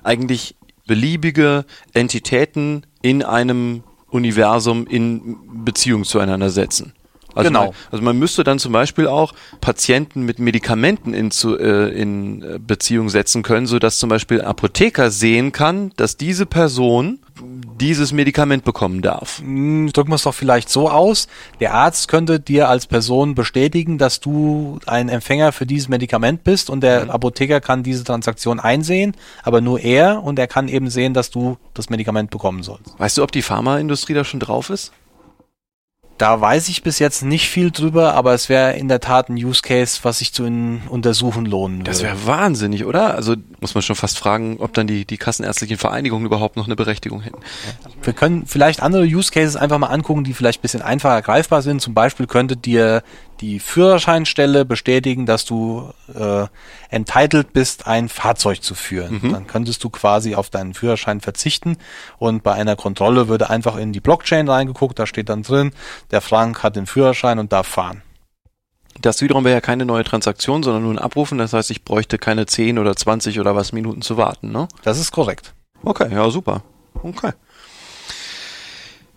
eigentlich beliebige Entitäten in einem Universum in Beziehung zueinander setzen. Also genau. Man, also man müsste dann zum Beispiel auch Patienten mit Medikamenten in, zu, äh, in äh, Beziehung setzen können, so dass zum Beispiel ein Apotheker sehen kann, dass diese Person dieses Medikament bekommen darf. Hm, drücken wir es doch vielleicht so aus. Der Arzt könnte dir als Person bestätigen, dass du ein Empfänger für dieses Medikament bist und der mhm. Apotheker kann diese Transaktion einsehen, aber nur er und er kann eben sehen, dass du das Medikament bekommen sollst. Weißt du, ob die Pharmaindustrie da schon drauf ist? Da weiß ich bis jetzt nicht viel drüber, aber es wäre in der Tat ein Use Case, was sich zu untersuchen lohnen würde. Das wäre wahnsinnig, oder? Also muss man schon fast fragen, ob dann die, die kassenärztlichen Vereinigungen überhaupt noch eine Berechtigung hätten. Wir können vielleicht andere Use Cases einfach mal angucken, die vielleicht ein bisschen einfacher greifbar sind. Zum Beispiel könnte dir die Führerscheinstelle bestätigen, dass du äh, entitled bist, ein Fahrzeug zu führen. Mhm. Dann könntest du quasi auf deinen Führerschein verzichten und bei einer Kontrolle würde einfach in die Blockchain reingeguckt, da steht dann drin, der Frank hat den Führerschein und darf fahren. Das wiederum wäre ja keine neue Transaktion, sondern nur ein Abrufen. Das heißt, ich bräuchte keine 10 oder 20 oder was Minuten zu warten, ne? Das ist korrekt. Okay, ja, super. Okay.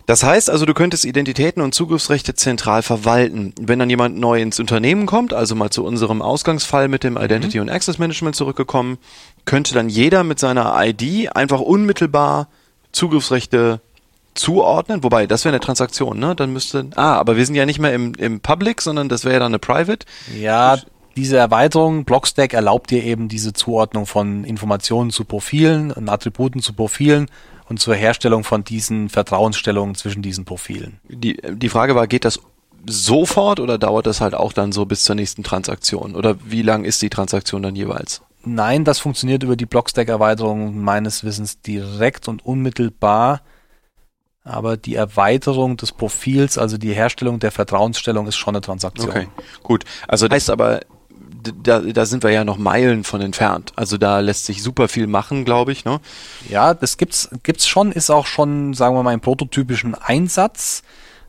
Das heißt also, du könntest Identitäten und Zugriffsrechte zentral verwalten. Wenn dann jemand neu ins Unternehmen kommt, also mal zu unserem Ausgangsfall mit dem Identity mhm. und Access Management zurückgekommen, könnte dann jeder mit seiner ID einfach unmittelbar Zugriffsrechte zuordnen, wobei das wäre eine Transaktion, ne? Dann müsste ah, aber wir sind ja nicht mehr im, im Public, sondern das wäre ja dann eine Private. Ja, diese Erweiterung Blockstack erlaubt dir eben diese Zuordnung von Informationen zu Profilen und Attributen zu Profilen und zur Herstellung von diesen Vertrauensstellungen zwischen diesen Profilen. Die, die Frage war, geht das sofort oder dauert das halt auch dann so bis zur nächsten Transaktion? Oder wie lang ist die Transaktion dann jeweils? Nein, das funktioniert über die Blockstack-Erweiterung meines Wissens direkt und unmittelbar. Aber die Erweiterung des Profils, also die Herstellung der Vertrauensstellung, ist schon eine Transaktion. Okay, gut. Also das heißt aber, da, da sind wir ja noch Meilen von entfernt. Also da lässt sich super viel machen, glaube ich. Ne? Ja, das gibt's gibt's schon, ist auch schon, sagen wir mal, im prototypischen Einsatz.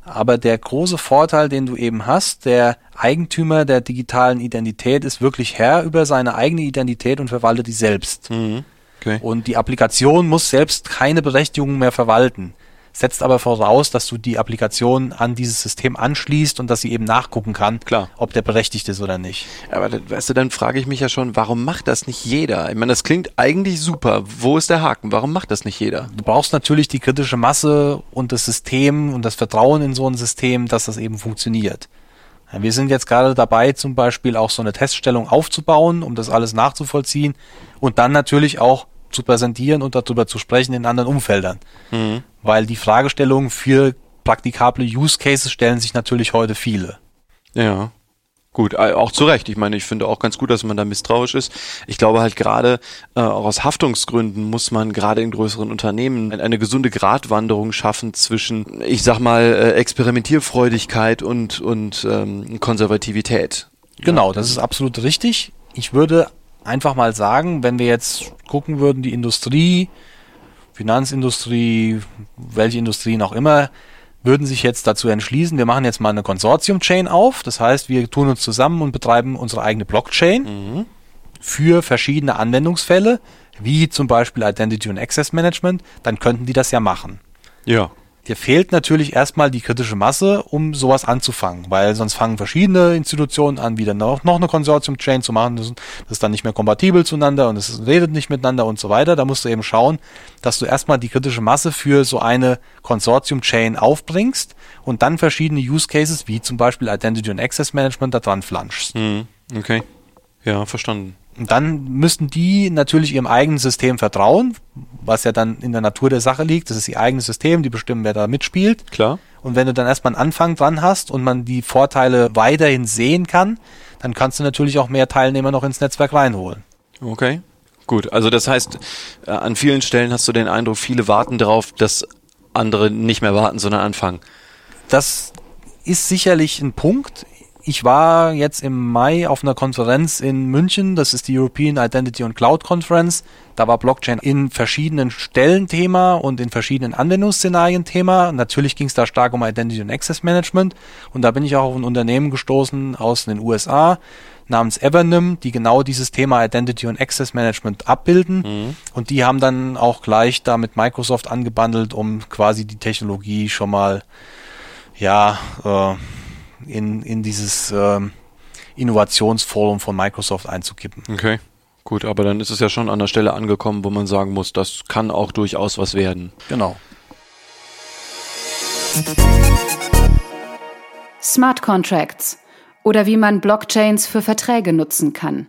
Aber der große Vorteil, den du eben hast, der Eigentümer der digitalen Identität ist wirklich Herr über seine eigene Identität und verwaltet die selbst. Mhm. Okay. Und die Applikation muss selbst keine Berechtigung mehr verwalten setzt aber voraus, dass du die Applikation an dieses System anschließt und dass sie eben nachgucken kann, Klar. ob der berechtigt ist oder nicht. Aber weißt du, dann frage ich mich ja schon, warum macht das nicht jeder? Ich meine, das klingt eigentlich super. Wo ist der Haken? Warum macht das nicht jeder? Du brauchst natürlich die kritische Masse und das System und das Vertrauen in so ein System, dass das eben funktioniert. Wir sind jetzt gerade dabei, zum Beispiel auch so eine Teststellung aufzubauen, um das alles nachzuvollziehen und dann natürlich auch zu präsentieren und darüber zu sprechen in anderen Umfeldern. Mhm. Weil die Fragestellungen für praktikable Use Cases stellen sich natürlich heute viele. Ja. Gut, äh, auch zu Recht. Ich meine, ich finde auch ganz gut, dass man da misstrauisch ist. Ich glaube halt gerade äh, auch aus Haftungsgründen muss man gerade in größeren Unternehmen eine, eine gesunde Gratwanderung schaffen zwischen, ich sag mal, äh, Experimentierfreudigkeit und und ähm, Konservativität. Genau, das ist absolut richtig. Ich würde einfach mal sagen, wenn wir jetzt gucken würden, die Industrie, Finanzindustrie, welche Industrien auch immer, würden sich jetzt dazu entschließen, wir machen jetzt mal eine Konsortium-Chain auf. Das heißt, wir tun uns zusammen und betreiben unsere eigene Blockchain mhm. für verschiedene Anwendungsfälle, wie zum Beispiel Identity und Access Management, dann könnten die das ja machen. Ja. Dir fehlt natürlich erstmal die kritische Masse, um sowas anzufangen, weil sonst fangen verschiedene Institutionen an, wieder noch, noch eine Konsortium-Chain zu machen. Das, ist dann nicht mehr kompatibel zueinander und es redet nicht miteinander und so weiter. Da musst du eben schauen, dass du erstmal die kritische Masse für so eine Konsortium-Chain aufbringst und dann verschiedene Use Cases, wie zum Beispiel Identity und Access Management, da dran flanschst. Hm, okay. Ja, verstanden. Und dann müssten die natürlich ihrem eigenen System vertrauen, was ja dann in der Natur der Sache liegt. Das ist ihr eigenes System, die bestimmen, wer da mitspielt. Klar. Und wenn du dann erstmal einen Anfang dran hast und man die Vorteile weiterhin sehen kann, dann kannst du natürlich auch mehr Teilnehmer noch ins Netzwerk reinholen. Okay. Gut, also das heißt, äh, an vielen Stellen hast du den Eindruck, viele warten darauf, dass andere nicht mehr warten, sondern anfangen. Das ist sicherlich ein Punkt ich war jetzt im Mai auf einer Konferenz in München, das ist die European Identity and Cloud Conference. Da war Blockchain in verschiedenen Stellen Thema und in verschiedenen Anwendungsszenarien Thema. Natürlich ging es da stark um Identity and Access Management und da bin ich auch auf ein Unternehmen gestoßen aus den USA namens Evernym, die genau dieses Thema Identity und Access Management abbilden. Mhm. Und die haben dann auch gleich da mit Microsoft angebandelt, um quasi die Technologie schon mal ja äh, in, in dieses ähm, Innovationsforum von Microsoft einzukippen. Okay. Gut, aber dann ist es ja schon an der Stelle angekommen, wo man sagen muss, das kann auch durchaus was werden. Genau. Smart Contracts oder wie man Blockchains für Verträge nutzen kann.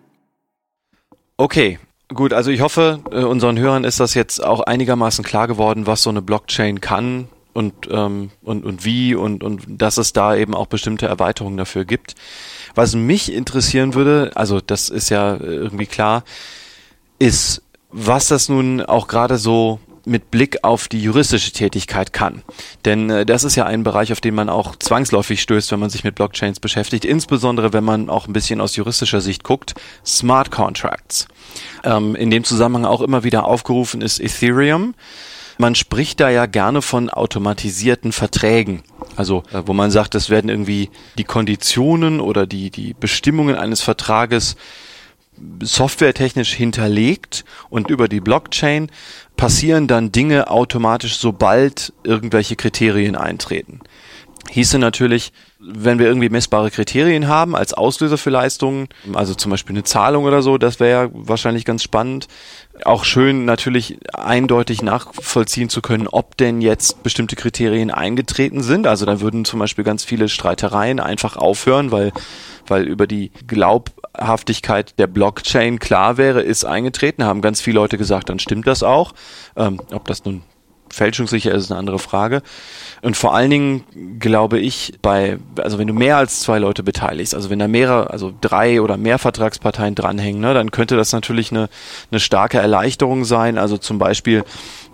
Okay, gut, also ich hoffe, äh, unseren Hörern ist das jetzt auch einigermaßen klar geworden, was so eine Blockchain kann, und, ähm, und, und wie und, und dass es da eben auch bestimmte Erweiterungen dafür gibt. Was mich interessieren würde, also das ist ja irgendwie klar, ist, was das nun auch gerade so mit Blick auf die juristische Tätigkeit kann. Denn äh, das ist ja ein Bereich, auf den man auch zwangsläufig stößt, wenn man sich mit Blockchains beschäftigt, insbesondere wenn man auch ein bisschen aus juristischer Sicht guckt. Smart Contracts. Ähm, in dem Zusammenhang auch immer wieder aufgerufen ist Ethereum Man spricht da ja gerne von automatisierten Verträgen. Also, äh, wo man sagt, es werden irgendwie die Konditionen oder die, die Bestimmungen eines Vertrages softwaretechnisch hinterlegt und über die Blockchain passieren dann Dinge automatisch, sobald irgendwelche Kriterien eintreten. Hieße natürlich, wenn wir irgendwie messbare Kriterien haben als Auslöser für Leistungen, also zum Beispiel eine Zahlung oder so, das wäre ja wahrscheinlich ganz spannend. Auch schön natürlich eindeutig nachvollziehen zu können, ob denn jetzt bestimmte Kriterien eingetreten sind. Also da würden zum Beispiel ganz viele Streitereien einfach aufhören, weil, weil über die Glaubhaftigkeit der Blockchain klar wäre, ist eingetreten, haben ganz viele Leute gesagt, dann stimmt das auch. Ähm, ob das nun fälschungssicher ist, ist eine andere Frage. Und vor allen Dingen glaube ich, bei, also wenn du mehr als zwei Leute beteiligst, also wenn da mehrere, also drei oder mehr Vertragsparteien dranhängen, ne, dann könnte das natürlich eine, eine starke Erleichterung sein. Also zum Beispiel,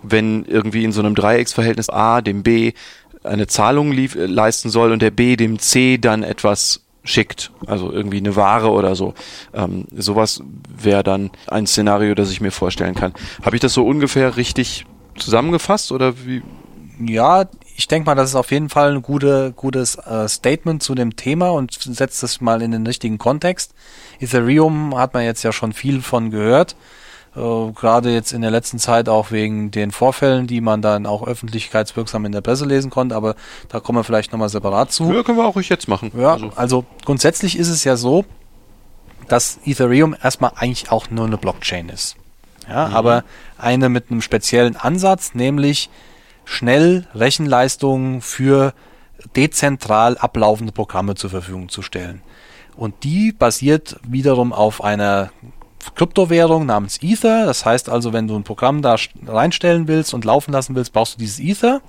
wenn irgendwie in so einem Dreiecksverhältnis A dem B eine Zahlung lief, leisten soll und der B dem C dann etwas schickt, also irgendwie eine Ware oder so. Ähm, sowas wäre dann ein Szenario, das ich mir vorstellen kann. Habe ich das so ungefähr richtig zusammengefasst oder wie? Ja, ich denke mal, das ist auf jeden Fall ein gute, gutes äh, Statement zu dem Thema und setzt es mal in den richtigen Kontext. Ethereum hat man jetzt ja schon viel von gehört. Äh, Gerade jetzt in der letzten Zeit auch wegen den Vorfällen, die man dann auch öffentlichkeitswirksam in der Presse lesen konnte, aber da kommen wir vielleicht nochmal separat zu. Ja, können wir auch ruhig jetzt machen. Ja, also. also grundsätzlich ist es ja so, dass Ethereum erstmal eigentlich auch nur eine Blockchain ist. Ja, mhm. aber eine mit einem speziellen Ansatz, nämlich schnell Rechenleistungen für dezentral ablaufende Programme zur Verfügung zu stellen. Und die basiert wiederum auf einer Kryptowährung namens Ether. Das heißt also, wenn du ein Programm da reinstellen willst und laufen lassen willst, brauchst du dieses Ether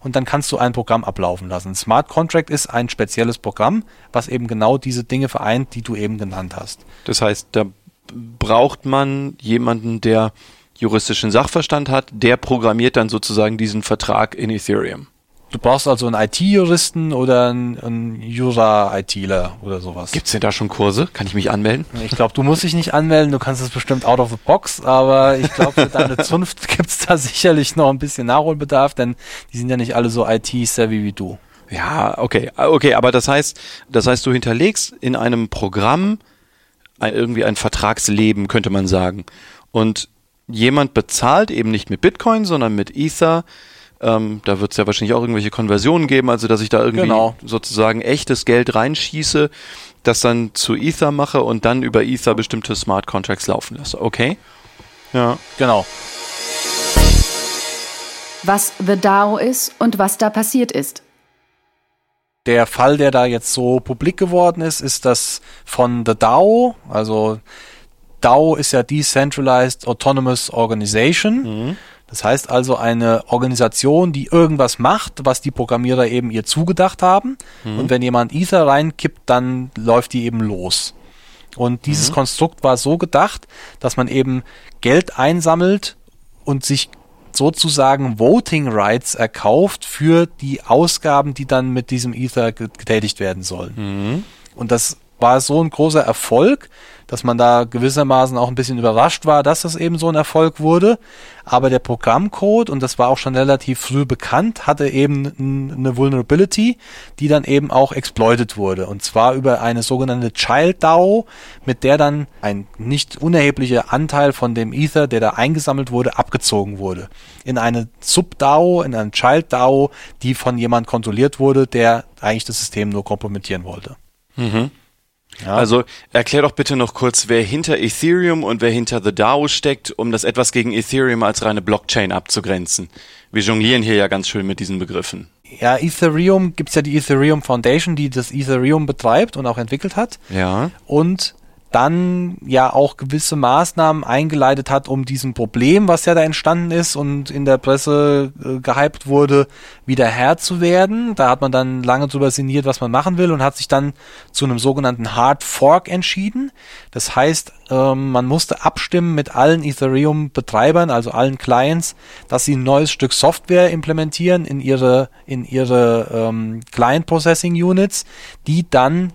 und dann kannst du ein Programm ablaufen lassen. Smart Contract ist ein spezielles Programm, was eben genau diese Dinge vereint, die du eben genannt hast. Das heißt, da braucht man jemanden, der juristischen Sachverstand hat, der programmiert dann sozusagen diesen Vertrag in Ethereum. Du brauchst also einen IT-Juristen oder einen, einen Jura-ITler oder sowas. Gibt's denn da schon Kurse? Kann ich mich anmelden? Ich glaube, du musst dich nicht anmelden, du kannst es bestimmt out of the box, aber ich glaube, für deine Zunft gibt's da sicherlich noch ein bisschen Nachholbedarf, denn die sind ja nicht alle so IT-savvy wie du. Ja, okay, okay, aber das heißt, das heißt, du hinterlegst in einem Programm irgendwie ein Vertragsleben, könnte man sagen. Und jemand bezahlt eben nicht mit Bitcoin, sondern mit Ether. Ähm, da wird es ja wahrscheinlich auch irgendwelche Konversionen geben, also dass ich da irgendwie genau. sozusagen echtes Geld reinschieße, das dann zu Ether mache und dann über Ether bestimmte Smart Contracts laufen lasse. Okay? Ja. Genau. Was The DAO ist und was da passiert ist. Der Fall, der da jetzt so publik geworden ist, ist das von The DAO, also DAO ist ja Decentralized Autonomous Organization. Mhm. Das heißt also eine Organisation, die irgendwas macht, was die Programmierer eben ihr zugedacht haben. Mhm. Und wenn jemand Ether reinkippt, dann läuft die eben los. Und dieses mhm. Konstrukt war so gedacht, dass man eben Geld einsammelt und sich sozusagen Voting Rights erkauft für die Ausgaben, die dann mit diesem Ether getätigt werden sollen. Mhm. Und das war so ein großer Erfolg, dass man da gewissermaßen auch ein bisschen überrascht war, dass das eben so ein Erfolg wurde. Aber der Programmcode, und das war auch schon relativ früh bekannt, hatte eben eine Vulnerability, die dann eben auch exploited wurde. Und zwar über eine sogenannte Child DAO, mit der dann ein nicht unerheblicher Anteil von dem Ether, der da eingesammelt wurde, abgezogen wurde. In eine Sub-DAO, in eine Child DAO, die von jemand kontrolliert wurde, der eigentlich das System nur kompromittieren wollte. Mhm. Ja. Also erklär doch bitte noch kurz, wer hinter Ethereum und wer hinter The DAO steckt, um das etwas gegen Ethereum als reine Blockchain abzugrenzen. Wir jonglieren hier ja ganz schön mit diesen Begriffen. Ja, Ethereum gibt's ja die Ethereum Foundation, die das Ethereum betreibt und auch entwickelt hat. Ja. Und dann ja auch gewisse Maßnahmen eingeleitet hat, um diesem Problem, was ja da entstanden ist und in der Presse äh, gehypt wurde, wieder Herr zu werden. Da hat man dann lange drüber sinniert, was man machen will und hat sich dann zu einem sogenannten Hard Fork entschieden. Das heißt, ähm, man musste abstimmen mit allen Ethereum-Betreibern, also allen Clients, dass sie ein neues Stück Software implementieren in ihre, in ihre ähm, Client Processing Units, die dann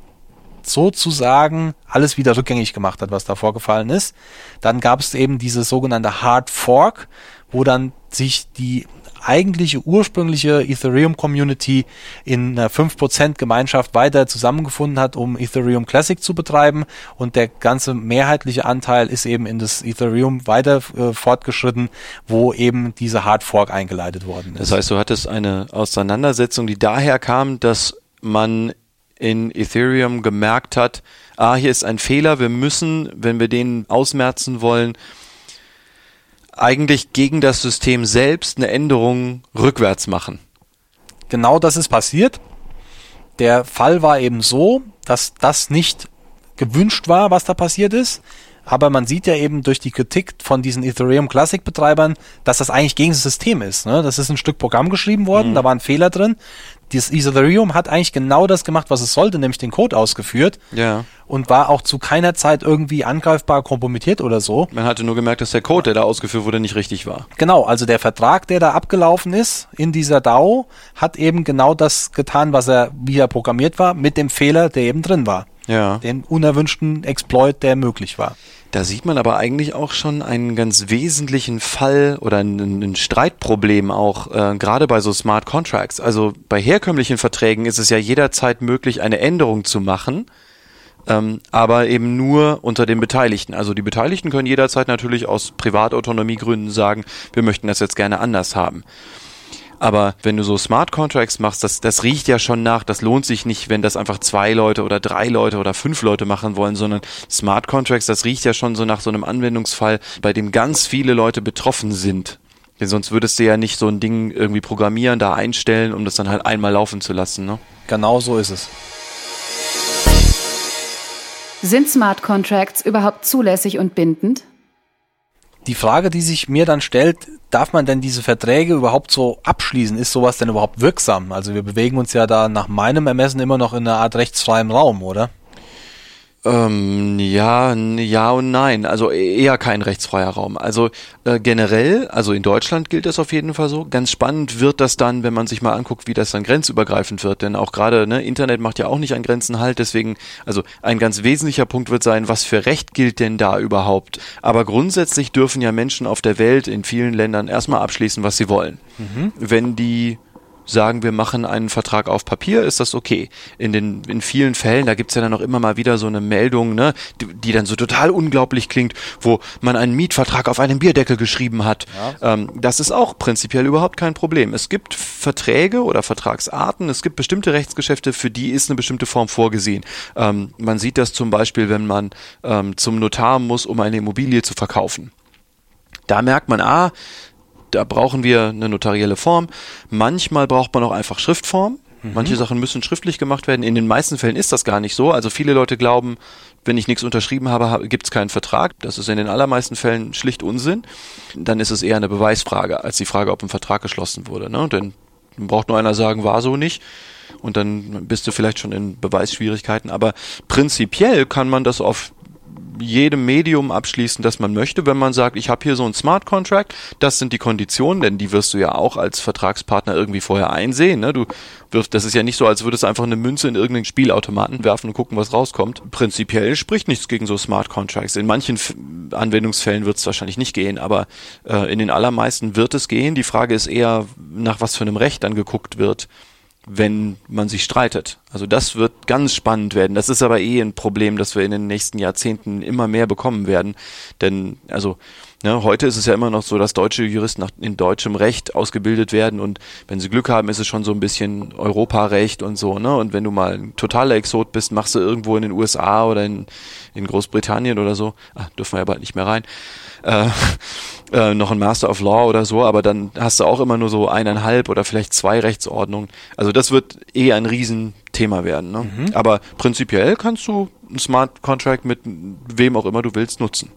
sozusagen alles wieder rückgängig gemacht hat, was da vorgefallen ist. Dann gab es eben diese sogenannte Hard Fork, wo dann sich die eigentliche ursprüngliche Ethereum Community in einer 5% Gemeinschaft weiter zusammengefunden hat, um Ethereum Classic zu betreiben und der ganze mehrheitliche Anteil ist eben in das Ethereum weiter äh, fortgeschritten, wo eben diese Hard Fork eingeleitet worden ist. Das heißt, du hattest eine Auseinandersetzung, die daher kam, dass man in Ethereum gemerkt hat, ah, hier ist ein Fehler, wir müssen, wenn wir den ausmerzen wollen, eigentlich gegen das System selbst eine Änderung rückwärts machen. Genau das ist passiert. Der Fall war eben so, dass das nicht gewünscht war, was da passiert ist. Aber man sieht ja eben durch die Kritik von diesen Ethereum Classic Betreibern, dass das eigentlich gegen das System ist. Ne? Das ist ein Stück Programm geschrieben worden, mhm. da war ein Fehler drin. Dieses Ethereum hat eigentlich genau das gemacht, was es sollte, nämlich den Code ausgeführt. Ja. Und war auch zu keiner Zeit irgendwie angreifbar, kompromittiert oder so. Man hatte nur gemerkt, dass der Code, der da ausgeführt wurde, nicht richtig war. Genau, also der Vertrag, der da abgelaufen ist in dieser DAO, hat eben genau das getan, was er, wie er programmiert war, mit dem Fehler, der eben drin war. Ja. Den unerwünschten Exploit, der möglich war. Da sieht man aber eigentlich auch schon einen ganz wesentlichen Fall oder ein, ein Streitproblem auch, äh, gerade bei so Smart Contracts. Also bei herkömmlichen Verträgen ist es ja jederzeit möglich, eine Änderung zu machen, ähm, aber eben nur unter den Beteiligten. Also die Beteiligten können jederzeit natürlich aus Privatautonomiegründen sagen, wir möchten das jetzt gerne anders haben. Aber wenn du so Smart Contracts machst, das, das riecht ja schon nach, das lohnt sich nicht, wenn das einfach zwei Leute oder drei Leute oder fünf Leute machen wollen, sondern Smart Contracts, das riecht ja schon so nach so einem Anwendungsfall, bei dem ganz viele Leute betroffen sind. Denn sonst würdest du ja nicht so ein Ding irgendwie programmieren, da einstellen, um das dann halt einmal laufen zu lassen. Ne? Genau so ist es. Sind Smart Contracts überhaupt zulässig und bindend? Die Frage, die sich mir dann stellt, darf man denn diese Verträge überhaupt so abschließen? Ist sowas denn überhaupt wirksam? Also wir bewegen uns ja da nach meinem Ermessen immer noch in einer Art rechtsfreiem Raum, oder? Ähm, ja, ja und nein. Also eher kein rechtsfreier Raum. Also äh, generell, also in Deutschland gilt das auf jeden Fall so. Ganz spannend wird das dann, wenn man sich mal anguckt, wie das dann grenzübergreifend wird. Denn auch gerade ne, Internet macht ja auch nicht an Grenzen halt. Deswegen, also ein ganz wesentlicher Punkt wird sein, was für Recht gilt denn da überhaupt? Aber grundsätzlich dürfen ja Menschen auf der Welt in vielen Ländern erstmal abschließen, was sie wollen. Mhm. Wenn die sagen, wir machen einen Vertrag auf Papier, ist das okay. In den in vielen Fällen, da gibt's ja dann auch immer mal wieder so eine Meldung, ne, die, die, dann so total unglaublich klingt, wo man einen Mietvertrag auf einem Bierdeckel geschrieben hat. Ja. Ähm, das ist auch prinzipiell überhaupt kein Problem. Es gibt Verträge oder Vertragsarten, es gibt bestimmte Rechtsgeschäfte, für die ist eine bestimmte Form vorgesehen. Ähm, man sieht das zum Beispiel, wenn man ähm, zum Notar muss, um eine Immobilie zu verkaufen. Da merkt man, ah, da brauchen wir eine notarielle Form. Manchmal braucht man auch einfach Schriftform. Mhm. Manche Sachen müssen schriftlich gemacht werden. In den meisten Fällen ist das gar nicht so. Also viele Leute glauben, wenn ich nichts unterschrieben habe, gibt es keinen Vertrag. Das ist in den allermeisten Fällen schlicht Unsinn. Dann ist es eher eine Beweisfrage als die Frage, ob ein Vertrag geschlossen wurde. Ne? Denn braucht nur einer sagen, war so nicht. Und dann bist du vielleicht schon in Beweisschwierigkeiten. Aber prinzipiell kann man das auf jedem Medium abschließen, das man möchte, wenn man sagt, ich habe hier so einen Smart Contract, das sind die Konditionen, denn die wirst du ja auch als Vertragspartner irgendwie vorher einsehen. Ne? Du wirfst, das ist ja nicht so, als würdest du einfach eine Münze in irgendeinen Spielautomaten werfen und gucken, was rauskommt. Prinzipiell spricht nichts gegen so Smart Contracts. In manchen Anwendungsfällen wird es wahrscheinlich nicht gehen, aber äh, in den allermeisten wird es gehen. Die Frage ist eher, nach was für einem Recht dann geguckt wird wenn man sich streitet. Also das wird ganz spannend werden. Das ist aber eh ein Problem, das wir in den nächsten Jahrzehnten immer mehr bekommen werden. Denn, also, ne, heute ist es ja immer noch so, dass deutsche Juristen nach, in deutschem Recht ausgebildet werden und wenn sie Glück haben, ist es schon so ein bisschen Europarecht und so, ne? Und wenn du mal ein totaler Exot bist, machst du irgendwo in den USA oder in, in Großbritannien oder so, ah, dürfen wir ja bald nicht mehr rein, äh, äh, noch ein Master of Law oder so, aber dann hast du auch immer nur so eineinhalb oder vielleicht zwei Rechtsordnungen. Also das wird eh ein Riesenthema werden. Ne? Mhm. Aber prinzipiell kannst du ein Smart Contract mit wem auch immer du willst nutzen.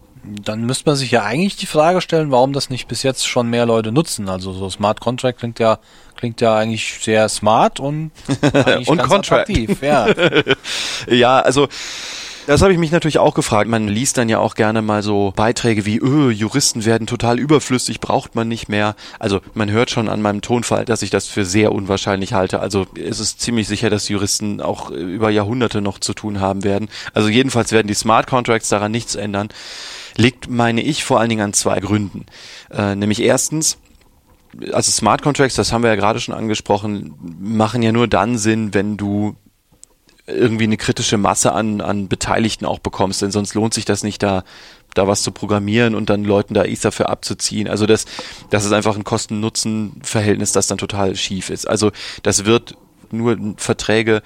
Dann müsste man sich ja eigentlich die Frage stellen, warum das nicht bis jetzt schon mehr Leute nutzen. Also so Smart Contract klingt ja klingt ja eigentlich sehr smart und und Contract. attraktiv. Ja. ja, also das habe ich mich natürlich auch gefragt. Man liest dann ja auch gerne mal so Beiträge wie, öh, Juristen werden total überflüssig, braucht man nicht mehr. Also man hört schon an meinem Tonfall, dass ich das für sehr unwahrscheinlich halte. Also es ist ziemlich sicher, dass Juristen auch über Jahrhunderte noch zu tun haben werden. Also jedenfalls werden die Smart Contracts daran nichts ändern. Liegt, meine ich, vor allen Dingen an zwei Gründen. Äh, nämlich erstens, also Smart Contracts, das haben wir ja gerade schon angesprochen, machen ja nur dann Sinn, wenn du irgendwie eine kritische Masse an, an Beteiligten auch bekommst, denn sonst lohnt sich das nicht, da, da was zu programmieren und dann Leuten da Ether für abzuziehen. Also das, das ist einfach ein Kosten-Nutzen-Verhältnis, das dann total schief ist. Also das wird nur Verträge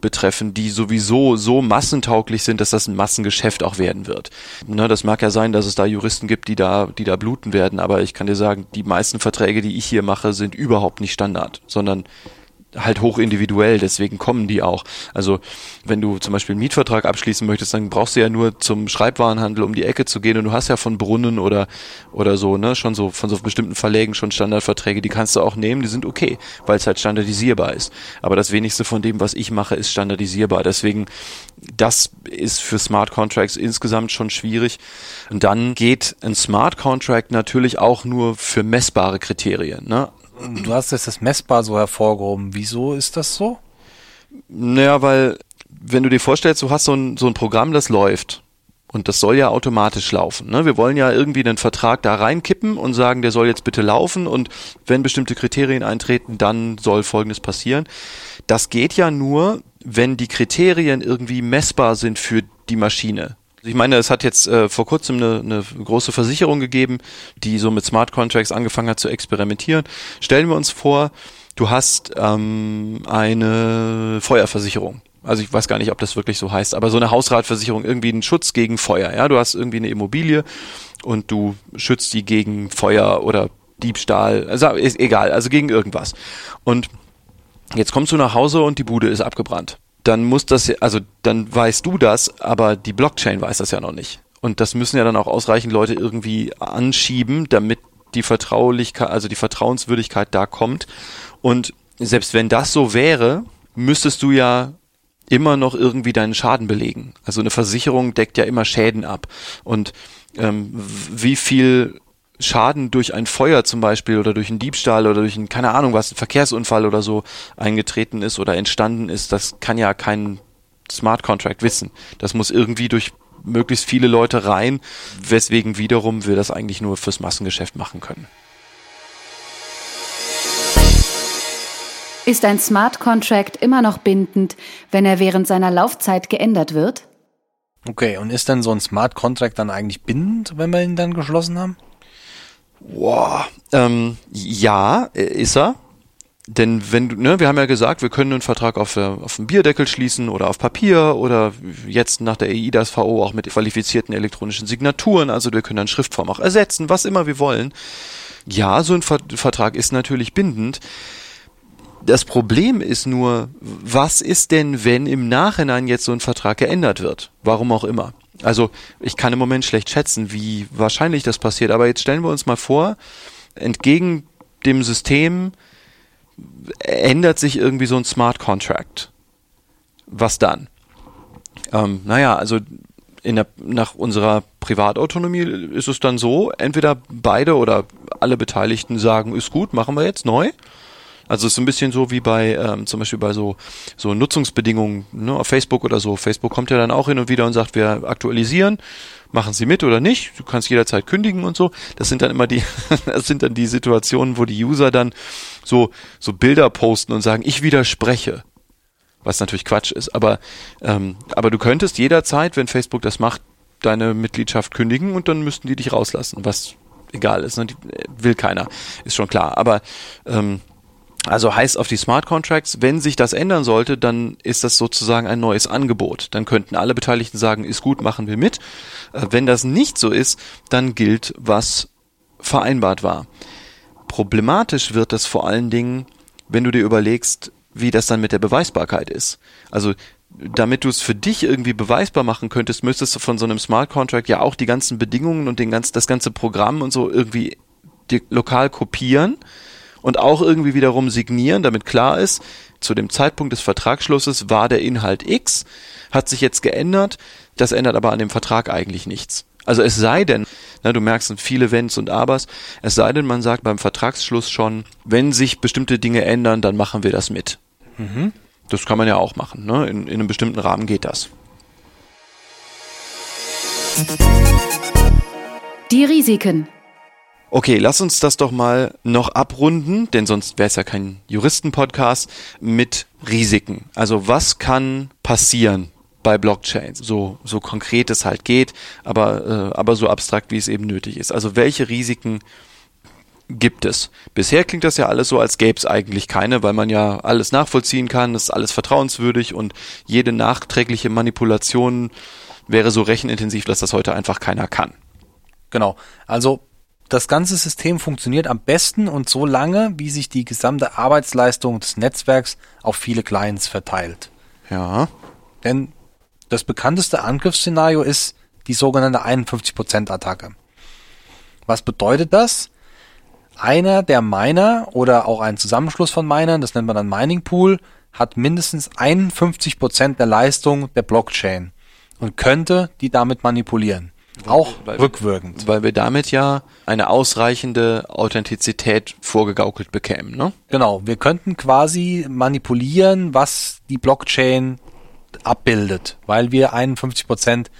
betreffen, die sowieso so massentauglich sind, dass das ein Massengeschäft auch werden wird. Ne, das mag ja sein, dass es da Juristen gibt, die da, die da bluten werden, aber ich kann dir sagen, die meisten Verträge, die ich hier mache, sind überhaupt nicht Standard, sondern halt hoch individuell, deswegen kommen die auch. Also wenn du zum Beispiel einen Mietvertrag abschließen möchtest, dann brauchst du ja nur zum Schreibwarenhandel um die Ecke zu gehen und du hast ja von Brunnen oder oder so, ne, schon so von so bestimmten Verlägen schon Standardverträge, die kannst du auch nehmen, die sind okay, weil es halt standardisierbar ist. Aber das wenigste von dem, was ich mache, ist standardisierbar. Deswegen das ist für Smart Contracts insgesamt schon schwierig. Und dann geht ein Smart Contract natürlich auch nur für messbare Kriterien. Ne? Du hast jetzt das messbar so hervorgehoben. Wieso ist das so? Naja, weil wenn du dir vorstellst, du hast so ein, so ein Programm, das läuft. Und das soll ja automatisch laufen. Ne? Wir wollen ja irgendwie einen Vertrag da reinkippen und sagen, der soll jetzt bitte laufen und wenn bestimmte Kriterien eintreten, dann soll Folgendes passieren. Das geht ja nur, wenn die Kriterien irgendwie messbar sind für die Maschine. Ich meine, es hat jetzt äh, vor kurzem eine, eine große Versicherung gegeben, die so mit Smart Contracts angefangen hat zu experimentieren. Stellen wir uns vor, du hast ähm, eine Feuerversicherung. Also ich weiß gar nicht, ob das wirklich so heißt, aber so eine Hausratversicherung, irgendwie einen Schutz gegen Feuer. Ja, du hast irgendwie eine Immobilie und du schützt die gegen Feuer oder Diebstahl, also ist egal, also gegen irgendwas. Und jetzt kommst du nach Hause und die Bude ist abgebrannt dann muss das, also dann weißt du das, aber die Blockchain weiß das ja noch nicht. Und das müssen ja dann auch ausreichend Leute irgendwie anschieben, damit die Vertraulichkeit, also die Vertrauenswürdigkeit da kommt. Und selbst wenn das so wäre, müsstest du ja immer noch irgendwie deinen Schaden belegen. Also eine Versicherung deckt ja immer Schäden ab. Und ähm, wie viel Schaden durch ein Feuer zum Beispiel oder durch einen Diebstahl oder durch einen, keine Ahnung was, einen Verkehrsunfall oder so eingetreten ist oder entstanden ist, das kann ja kein Smart Contract wissen. Das muss irgendwie durch möglichst viele Leute rein, weswegen wiederum wir das eigentlich nur fürs Massengeschäft machen können. Ist ein Smart Contract immer noch bindend, wenn er während seiner Laufzeit geändert wird? Okay, und ist denn so ein Smart Contract dann eigentlich bindend, wenn wir ihn dann geschlossen haben? Boah, ähm, ja, äh, ist er. Denn wenn du, ne, wir haben ja gesagt, wir können einen Vertrag auf, auf dem Bierdeckel schließen oder auf Papier oder jetzt nach der EIDAS-VO auch mit qualifizierten elektronischen Signaturen, also wir können dann Schriftform auch ersetzen, was immer wir wollen. Ja, so ein Vertrag ist natürlich bindend. Das Problem ist nur, was ist denn, wenn im Nachhinein jetzt so ein Vertrag geändert wird? Warum auch immer. Also ich kann im Moment schlecht schätzen, wie wahrscheinlich das passiert, aber jetzt stellen wir uns mal vor, entgegen dem System ändert sich irgendwie so ein Smart Contract. Was dann? Ähm, naja, also der, nach unserer Privatautonomie ist es dann so, entweder beide oder alle Beteiligten sagen, ist gut, machen wir jetzt neu. Also es ist ein bisschen so wie bei ähm, zum Beispiel bei so so Nutzungsbedingungen ne, auf Facebook oder so. Facebook kommt ja dann auch hin und wieder und sagt, wir aktualisieren, machen Sie mit oder nicht. Du kannst jederzeit kündigen und so. Das sind dann immer die, das sind dann die Situationen, wo die User dann so so Bilder posten und sagen, ich widerspreche was natürlich Quatsch ist, aber ähm, aber du könntest jederzeit, wenn Facebook das macht, deine Mitgliedschaft kündigen und dann müssten die dich rauslassen, was egal ist, ne? die, äh, will keiner, ist schon klar. Aber ähm, also heißt auf die Smart Contracts, wenn sich das ändern sollte, dann ist das sozusagen ein neues Angebot. Dann könnten alle Beteiligten sagen, ist gut, machen wir mit. Äh, wenn das nicht so ist, dann gilt, was vereinbart war. Problematisch wird das vor allen Dingen, wenn du dir überlegst, wie das dann mit der Beweisbarkeit ist. Also damit du es für dich irgendwie beweisbar machen könntest, müsstest du von so einem Smart Contract ja auch die ganzen Bedingungen und den ganzen, das ganze Programm und so irgendwie lokal kopieren und auch irgendwie wiederum signieren, damit klar ist, zu dem Zeitpunkt des Vertragsschlusses war der Inhalt X, hat sich jetzt geändert, das ändert aber an dem Vertrag eigentlich nichts. Also es sei denn, na, du merkst viele Wenns und Abers, es sei denn, man sagt beim Vertragsschluss schon, wenn sich bestimmte Dinge ändern, dann machen wir das mit. Mhm. Das kann man ja auch machen. Ne? In, in einem bestimmten Rahmen geht das. Die Risiken. Okay, lass uns das doch mal noch abrunden, denn sonst wäre es ja kein Juristen-Podcast mit Risiken. Also was kann passieren bei Blockchains? So, so konkret es halt geht, aber, äh, aber so abstrakt, wie es eben nötig ist. Also welche Risiken gibt es. Bisher klingt das ja alles so, als gäbe es eigentlich keine, weil man ja alles nachvollziehen kann, das ist alles vertrauenswürdig und jede nachträgliche Manipulation wäre so rechenintensiv, dass das heute einfach keiner kann. Genau. Also das ganze System funktioniert am besten und so lange, wie sich die gesamte Arbeitsleistung des Netzwerks auf viele Clients verteilt. Ja. Denn das bekannteste Angriffsszenario ist die sogenannte 51%-Attacke. Was bedeutet das? Einer der Miner oder auch ein Zusammenschluss von Minern, das nennt man dann Mining Pool, hat mindestens 51% der Leistung der Blockchain und könnte die damit manipulieren. Auch weil, rückwirkend. Weil wir damit ja eine ausreichende Authentizität vorgegaukelt bekämen, ne? Genau, wir könnten quasi manipulieren, was die Blockchain abbildet, weil wir 51 Prozent,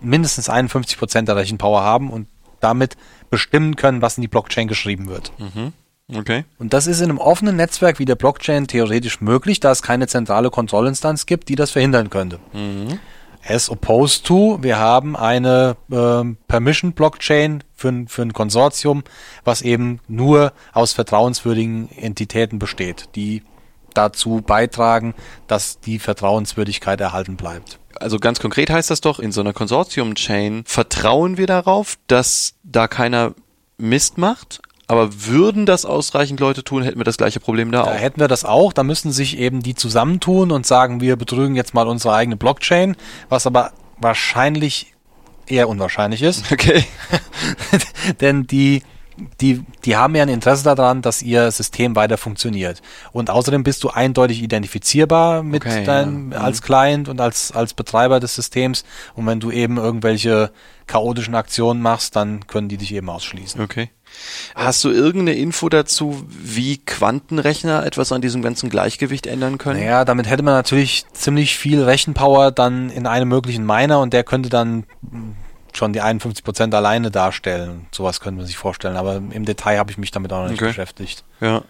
mindestens 51 Prozent der Rechenpower haben und damit bestimmen können, was in die Blockchain geschrieben wird. Mhm. Okay. Und das ist in einem offenen Netzwerk wie der Blockchain theoretisch möglich, da es keine zentrale Kontrollinstanz gibt, die das verhindern könnte. Mhm. As opposed to, wir haben eine äh, Permission-Blockchain für, für ein Konsortium, was eben nur aus vertrauenswürdigen Entitäten besteht, die dazu beitragen, dass die Vertrauenswürdigkeit erhalten bleibt. Also ganz konkret heißt das doch, in so einer Konsortium-Chain vertrauen wir darauf, dass da keiner Mist macht, aber würden das ausreichend Leute tun, hätten wir das gleiche Problem da, Da auch. hätten wir das auch, da müssen sich eben die zusammentun und sagen, wir betrügen jetzt mal unsere eigene Blockchain, was aber wahrscheinlich eher unwahrscheinlich ist. Okay. Denn die, die, die haben ja ein Interesse daran, dass ihr System weiter funktioniert. Und außerdem bist du eindeutig identifizierbar mit Okay, deinem, ja. Mhm. als Client und als, als Betreiber des Systems. Und wenn du eben irgendwelche chaotischen Aktionen machst, dann können die dich eben ausschließen. Okay. Hast du irgendeine Info dazu, wie Quantenrechner etwas an diesem ganzen Gleichgewicht ändern können? Naja, damit hätte man natürlich ziemlich viel Rechenpower dann in einem möglichen Miner und der könnte dann schon die 51% alleine darstellen. Sowas könnte man sich vorstellen, aber im Detail habe ich mich damit auch noch nicht Okay. beschäftigt. Ja.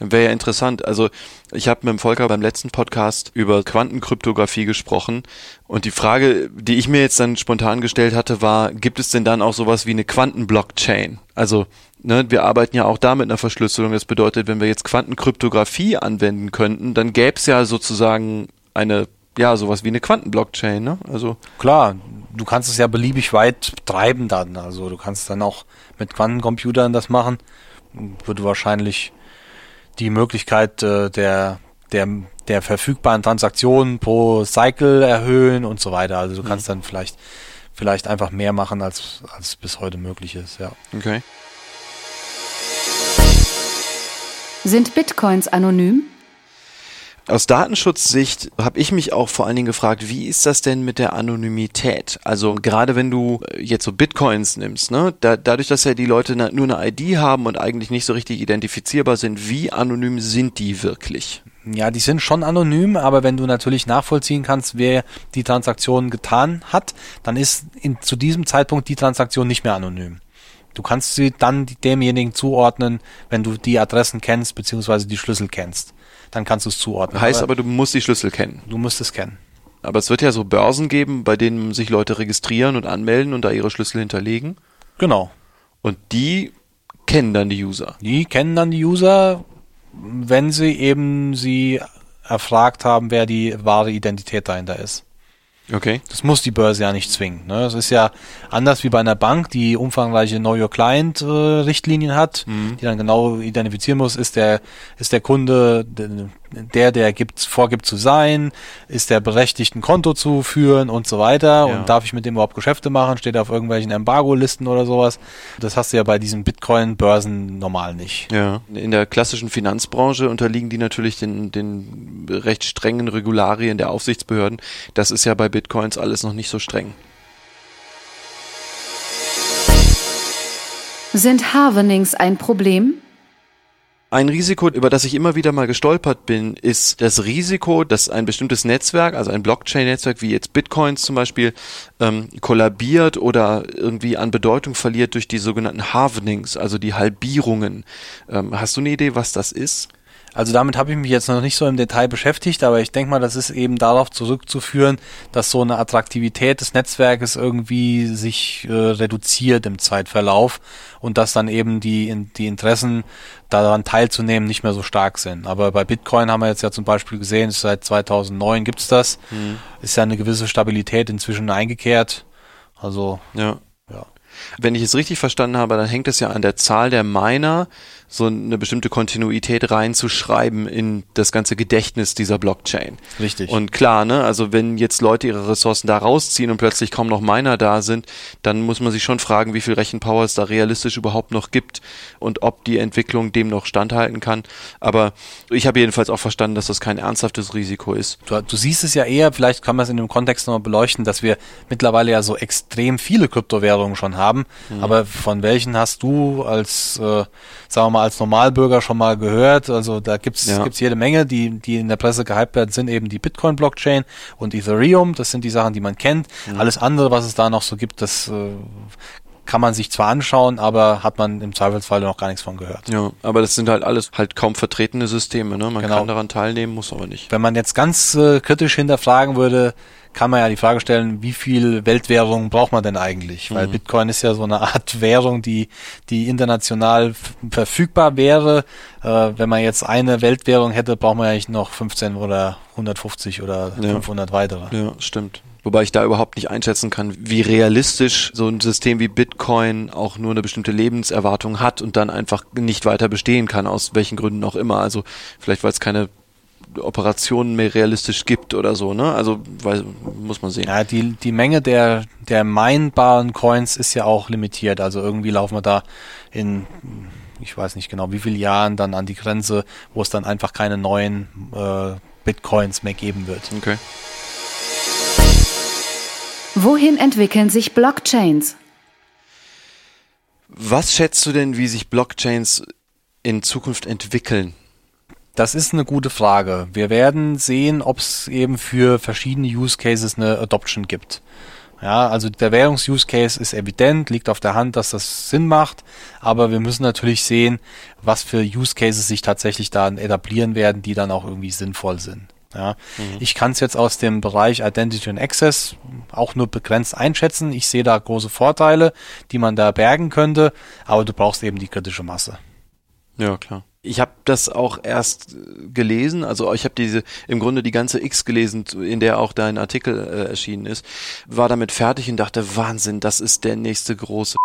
Wäre ja interessant. Also ich habe mit dem Volker beim letzten Podcast über Quantenkryptographie gesprochen und die Frage, die ich mir jetzt dann spontan gestellt hatte, war, gibt es denn dann auch sowas wie eine Quantenblockchain? Also ne, wir arbeiten ja auch da mit einer Verschlüsselung. Das bedeutet, wenn wir jetzt Quantenkryptographie anwenden könnten, dann gäbe es ja sozusagen eine, ja, sowas wie eine Quantenblockchain. Ne? Also Klar, du kannst es ja beliebig weit treiben dann. Also du kannst dann auch mit Quantencomputern das machen. Würde wahrscheinlich die Möglichkeit äh, der, der, der verfügbaren Transaktionen pro Cycle erhöhen und so weiter. Also du kannst dann vielleicht, vielleicht einfach mehr machen, als, als bis heute möglich ist, ja. okay. Sind Bitcoins anonym? Aus Datenschutzsicht habe ich mich auch vor allen Dingen gefragt, wie ist das denn mit der Anonymität? Also gerade wenn du äh, jetzt so Bitcoins nimmst, ne, da, dadurch, dass ja die Leute nur eine ID haben und eigentlich nicht so richtig identifizierbar sind, wie anonym sind die wirklich? Ja, die sind schon anonym, aber wenn du natürlich nachvollziehen kannst, wer die Transaktion getan hat, dann ist in, zu diesem Zeitpunkt die Transaktion nicht mehr anonym. Du kannst sie dann demjenigen zuordnen, wenn du die Adressen kennst, beziehungsweise die Schlüssel kennst. Dann kannst du es zuordnen. Heißt aber, du musst die Schlüssel kennen. du musst es kennen. Aber es wird ja so Börsen geben, bei denen sich Leute registrieren und anmelden und da ihre Schlüssel hinterlegen. Genau. Und die kennen dann die User. Die kennen dann die User, wenn sie eben sie erfragt haben, wer die wahre Identität dahinter ist. Okay. Das muss die Börse ja nicht zwingen. Ne? Das ist ja anders wie bei einer Bank, die umfangreiche Know Your Client äh, Richtlinien hat, die dann genau identifizieren muss, ist der ist der Kunde der der gibt vorgibt zu sein, ist der berechtigt ein Konto zu führen und so weiter Ja. und darf ich mit dem überhaupt Geschäfte machen, steht er auf irgendwelchen Embargo-Listen oder sowas. Das hast du ja bei diesen Bitcoin-Börsen normal nicht. Ja. In der klassischen Finanzbranche unterliegen die natürlich den, den recht strengen Regularien der Aufsichtsbehörden. Das ist ja bei Bitcoins alles noch nicht so streng. Sind Harvenings ein Problem? Ein Risiko, über das ich immer wieder mal gestolpert bin, ist das Risiko, dass ein bestimmtes Netzwerk, also ein Blockchain-Netzwerk wie jetzt Bitcoins zum Beispiel, ähm, kollabiert oder irgendwie an Bedeutung verliert durch die sogenannten Halvenings, also die Halbierungen. Ähm, hast du eine Idee, was das ist? Also damit habe ich mich jetzt noch nicht so im Detail beschäftigt, aber ich denke mal, das ist eben darauf zurückzuführen, dass so eine Attraktivität des Netzwerkes irgendwie sich äh, reduziert im Zeitverlauf und dass dann eben die, die Interessen daran teilzunehmen nicht mehr so stark sind. Aber bei Bitcoin haben wir jetzt ja zum Beispiel gesehen, seit 2009 gibt's das, mhm. ist ja eine gewisse Stabilität inzwischen eingekehrt. Also ja. ja. Wenn ich es richtig verstanden habe, dann hängt es ja an der Zahl der Miner, so eine bestimmte Kontinuität reinzuschreiben in das ganze Gedächtnis dieser Blockchain. Richtig. Und klar, ne, also wenn jetzt Leute ihre Ressourcen da rausziehen und plötzlich kaum noch Miner da sind, dann muss man sich schon fragen, wie viel Rechenpower es da realistisch überhaupt noch gibt und ob die Entwicklung dem noch standhalten kann. Aber ich habe jedenfalls auch verstanden, dass das kein ernsthaftes Risiko ist. Du, du siehst es ja eher, vielleicht kann man es in dem Kontext nochmal beleuchten, dass wir mittlerweile ja so extrem viele Kryptowährungen schon haben. Mhm. Aber von welchen hast du als, äh, sagen wir mal, mal als Normalbürger schon mal gehört. Also da gibt's ja. gibt's jede Menge, die die in der Presse gehypt werden, sind eben die Bitcoin Blockchain und Ethereum. Das sind die Sachen, die man kennt. Mhm. Alles andere, was es da noch so gibt, das äh, kann man sich zwar anschauen, aber hat man im Zweifelsfall noch gar nichts von gehört. Ja, aber das sind halt alles halt kaum vertretene Systeme. Ne? Man genau. kann daran teilnehmen, muss aber nicht. Wenn man jetzt ganz äh, kritisch hinterfragen würde, kann man ja die Frage stellen, wie viel Weltwährung braucht man denn eigentlich? Weil mhm. Bitcoin ist ja so eine Art Währung, die, die international verfügbar wäre. Äh, wenn man jetzt eine Weltwährung hätte, braucht man eigentlich noch 15 oder 150 oder ja. 500 weitere. Ja, stimmt. Wobei ich da überhaupt nicht einschätzen kann, wie realistisch so ein System wie Bitcoin auch nur eine bestimmte Lebenserwartung hat und dann einfach nicht weiter bestehen kann, aus welchen Gründen auch immer. Also vielleicht, weil es keine Operationen mehr realistisch gibt oder so, ne? Also weil, muss man sehen. Ja, die, die Menge der, der minebaren Coins ist ja auch limitiert. Also irgendwie laufen wir da in, ich weiß nicht genau, wie viele Jahren dann an die Grenze, wo es dann einfach keine neuen äh, Bitcoins mehr geben wird. Okay. Wohin entwickeln sich Blockchains? Was schätzt du denn, wie sich Blockchains in Zukunft entwickeln? Das ist eine gute Frage. Wir werden sehen, ob es eben für verschiedene Use Cases eine Adoption gibt. Ja, also der Währungs-Use Case ist evident, liegt auf der Hand, dass das Sinn macht, aber wir müssen natürlich sehen, was für Use Cases sich tatsächlich da etablieren werden, die dann auch irgendwie sinnvoll sind. Ja, mhm. ich kann es jetzt aus dem Bereich Identity and Access auch nur begrenzt einschätzen. Ich sehe da große Vorteile, die man da bergen könnte, aber du brauchst eben die kritische Masse. Ja, klar. Ich habe das auch erst äh, gelesen, also ich habe diese im Grunde die ganze X gelesen, in der auch dein Artikel äh, erschienen ist, war damit fertig und dachte, Wahnsinn, das ist der nächste große.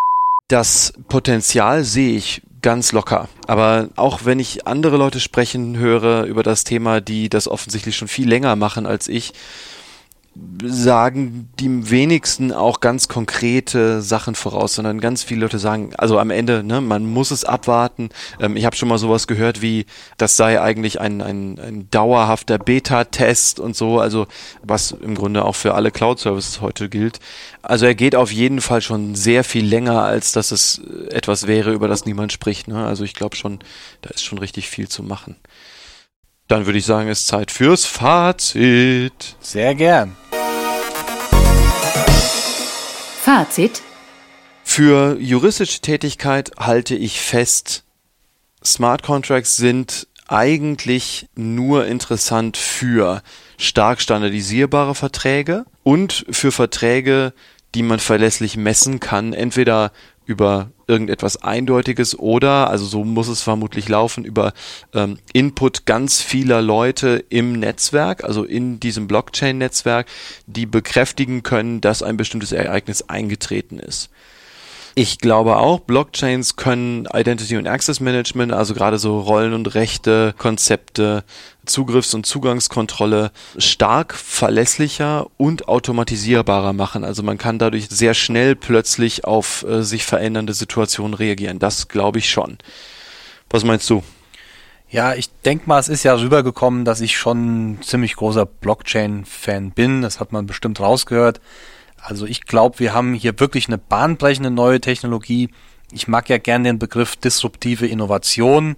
Das Potenzial sehe ich ganz locker. Aber auch wenn ich andere Leute sprechen höre über das Thema, die das offensichtlich schon viel länger machen als ich, sagen die wenigsten auch ganz konkrete Sachen voraus, sondern ganz viele Leute sagen, also am Ende, ne, man muss es abwarten. Ähm, ich habe schon mal sowas gehört wie, das sei eigentlich ein, ein, ein dauerhafter Beta-Test und so, also was im Grunde auch für alle Cloud-Services heute gilt. Also er geht auf jeden Fall schon sehr viel länger, als dass es etwas wäre, über das niemand spricht. Ne? Also ich glaube schon, da ist schon richtig viel zu machen. Dann würde ich sagen, es ist Zeit fürs Fazit. Sehr gern. Fazit. Für juristische Tätigkeit halte ich fest, Smart Contracts sind eigentlich nur interessant für stark standardisierbare Verträge und für Verträge, die man verlässlich messen kann, entweder über irgendetwas Eindeutiges oder, also so muss es vermutlich laufen, über ähm, Input ganz vieler Leute im Netzwerk, also in diesem Blockchain-Netzwerk, die bekräftigen können, dass ein bestimmtes Ereignis eingetreten ist. Ich glaube auch, Blockchains können Identity und Access Management, also gerade so Rollen und Rechte, Konzepte, Zugriffs- und Zugangskontrolle stark verlässlicher und automatisierbarer machen. Also man kann dadurch sehr schnell plötzlich auf äh, sich verändernde Situationen reagieren. Das glaube ich schon. Was meinst du? Ja, ich denke mal, es ist ja rübergekommen, dass ich schon ein ziemlich großer Blockchain-Fan bin. Das hat man bestimmt rausgehört. Also ich glaube, wir haben hier wirklich eine bahnbrechende neue Technologie. Ich mag ja gern den Begriff disruptive Innovation.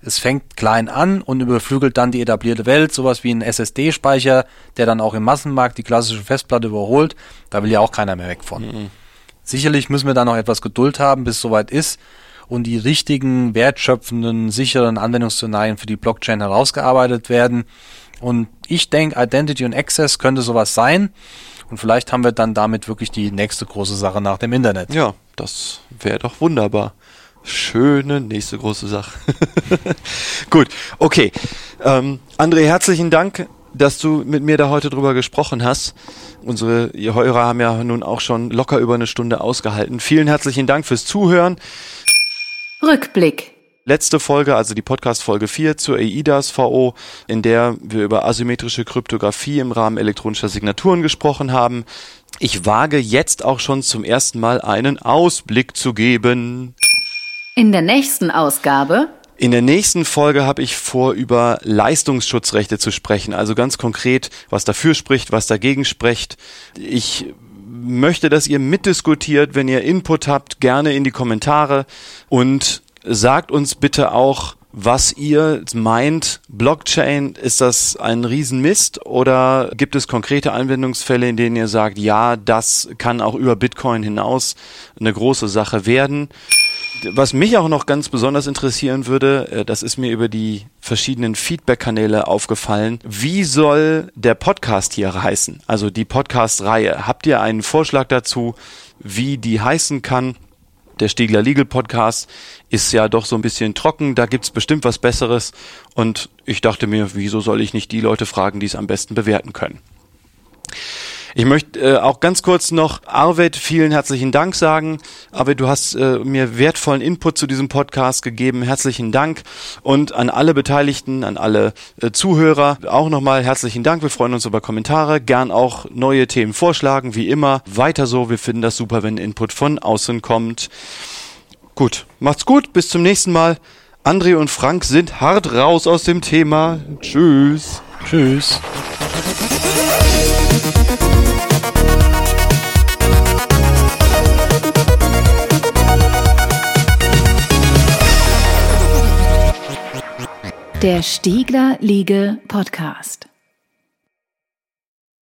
es fängt klein an und überflügelt dann die etablierte Welt, sowas wie ein SSD-Speicher, der dann auch im Massenmarkt die klassische Festplatte überholt. Da will ja auch keiner mehr weg von. Mhm. Sicherlich müssen wir da noch etwas Geduld haben, bis es soweit ist und die richtigen, wertschöpfenden, sicheren Anwendungsszenarien für die Blockchain herausgearbeitet werden. Und ich denke, Identity und Access könnte sowas sein. Und vielleicht haben wir dann damit wirklich die nächste große Sache nach dem Internet. Ja, das wäre doch wunderbar. Schöne nächste große Sache. Gut, okay. Ähm, André, herzlichen Dank, dass du mit mir da heute drüber gesprochen hast. Unsere Hörer haben ja nun auch schon locker über eine Stunde ausgehalten. Vielen herzlichen Dank fürs Zuhören. Rückblick. Letzte Folge, also die Podcast Folge 4 zur EIDAS VO, in der wir über asymmetrische Kryptographie im Rahmen elektronischer Signaturen gesprochen haben. Ich wage jetzt auch schon zum ersten Mal einen Ausblick zu geben. In der nächsten Ausgabe in der nächsten Folge habe ich vor, über Leistungsschutzrechte zu sprechen. Also ganz konkret, was dafür spricht, was dagegen spricht. Ich möchte, dass ihr mitdiskutiert. Wenn ihr Input habt, gerne in die Kommentare und sagt uns bitte auch, was ihr meint. Blockchain, ist das ein Riesenmist oder gibt es konkrete Anwendungsfälle, in denen ihr sagt, ja, das kann auch über Bitcoin hinaus eine große Sache werden? was mich auch noch ganz besonders interessieren würde, äh, das ist mir über die verschiedenen Feedback-Kanäle aufgefallen. Wie soll der Podcast hier heißen? Also die Podcast-Reihe. Habt ihr einen Vorschlag dazu, wie die heißen kann? Der Stiegler Legal Podcast ist ja doch so ein bisschen trocken, da gibt's bestimmt was Besseres. Und ich dachte mir, wieso soll ich nicht die Leute fragen, die es am besten bewerten können? Ich möchte äh, auch ganz kurz noch Arvid vielen herzlichen Dank sagen. Arvid, du hast äh, mir wertvollen Input zu diesem Podcast gegeben. Herzlichen Dank und an alle Beteiligten, an alle äh, Zuhörer auch nochmal herzlichen Dank. Wir freuen uns über Kommentare, gern auch neue Themen vorschlagen, wie immer. Weiter so, wir finden das super, wenn Input von außen kommt. Gut, macht's gut, bis zum nächsten Mal. André und Frank sind hart raus aus dem Thema. Tschüss. Tschüss. Der Stiegler Liege Podcast.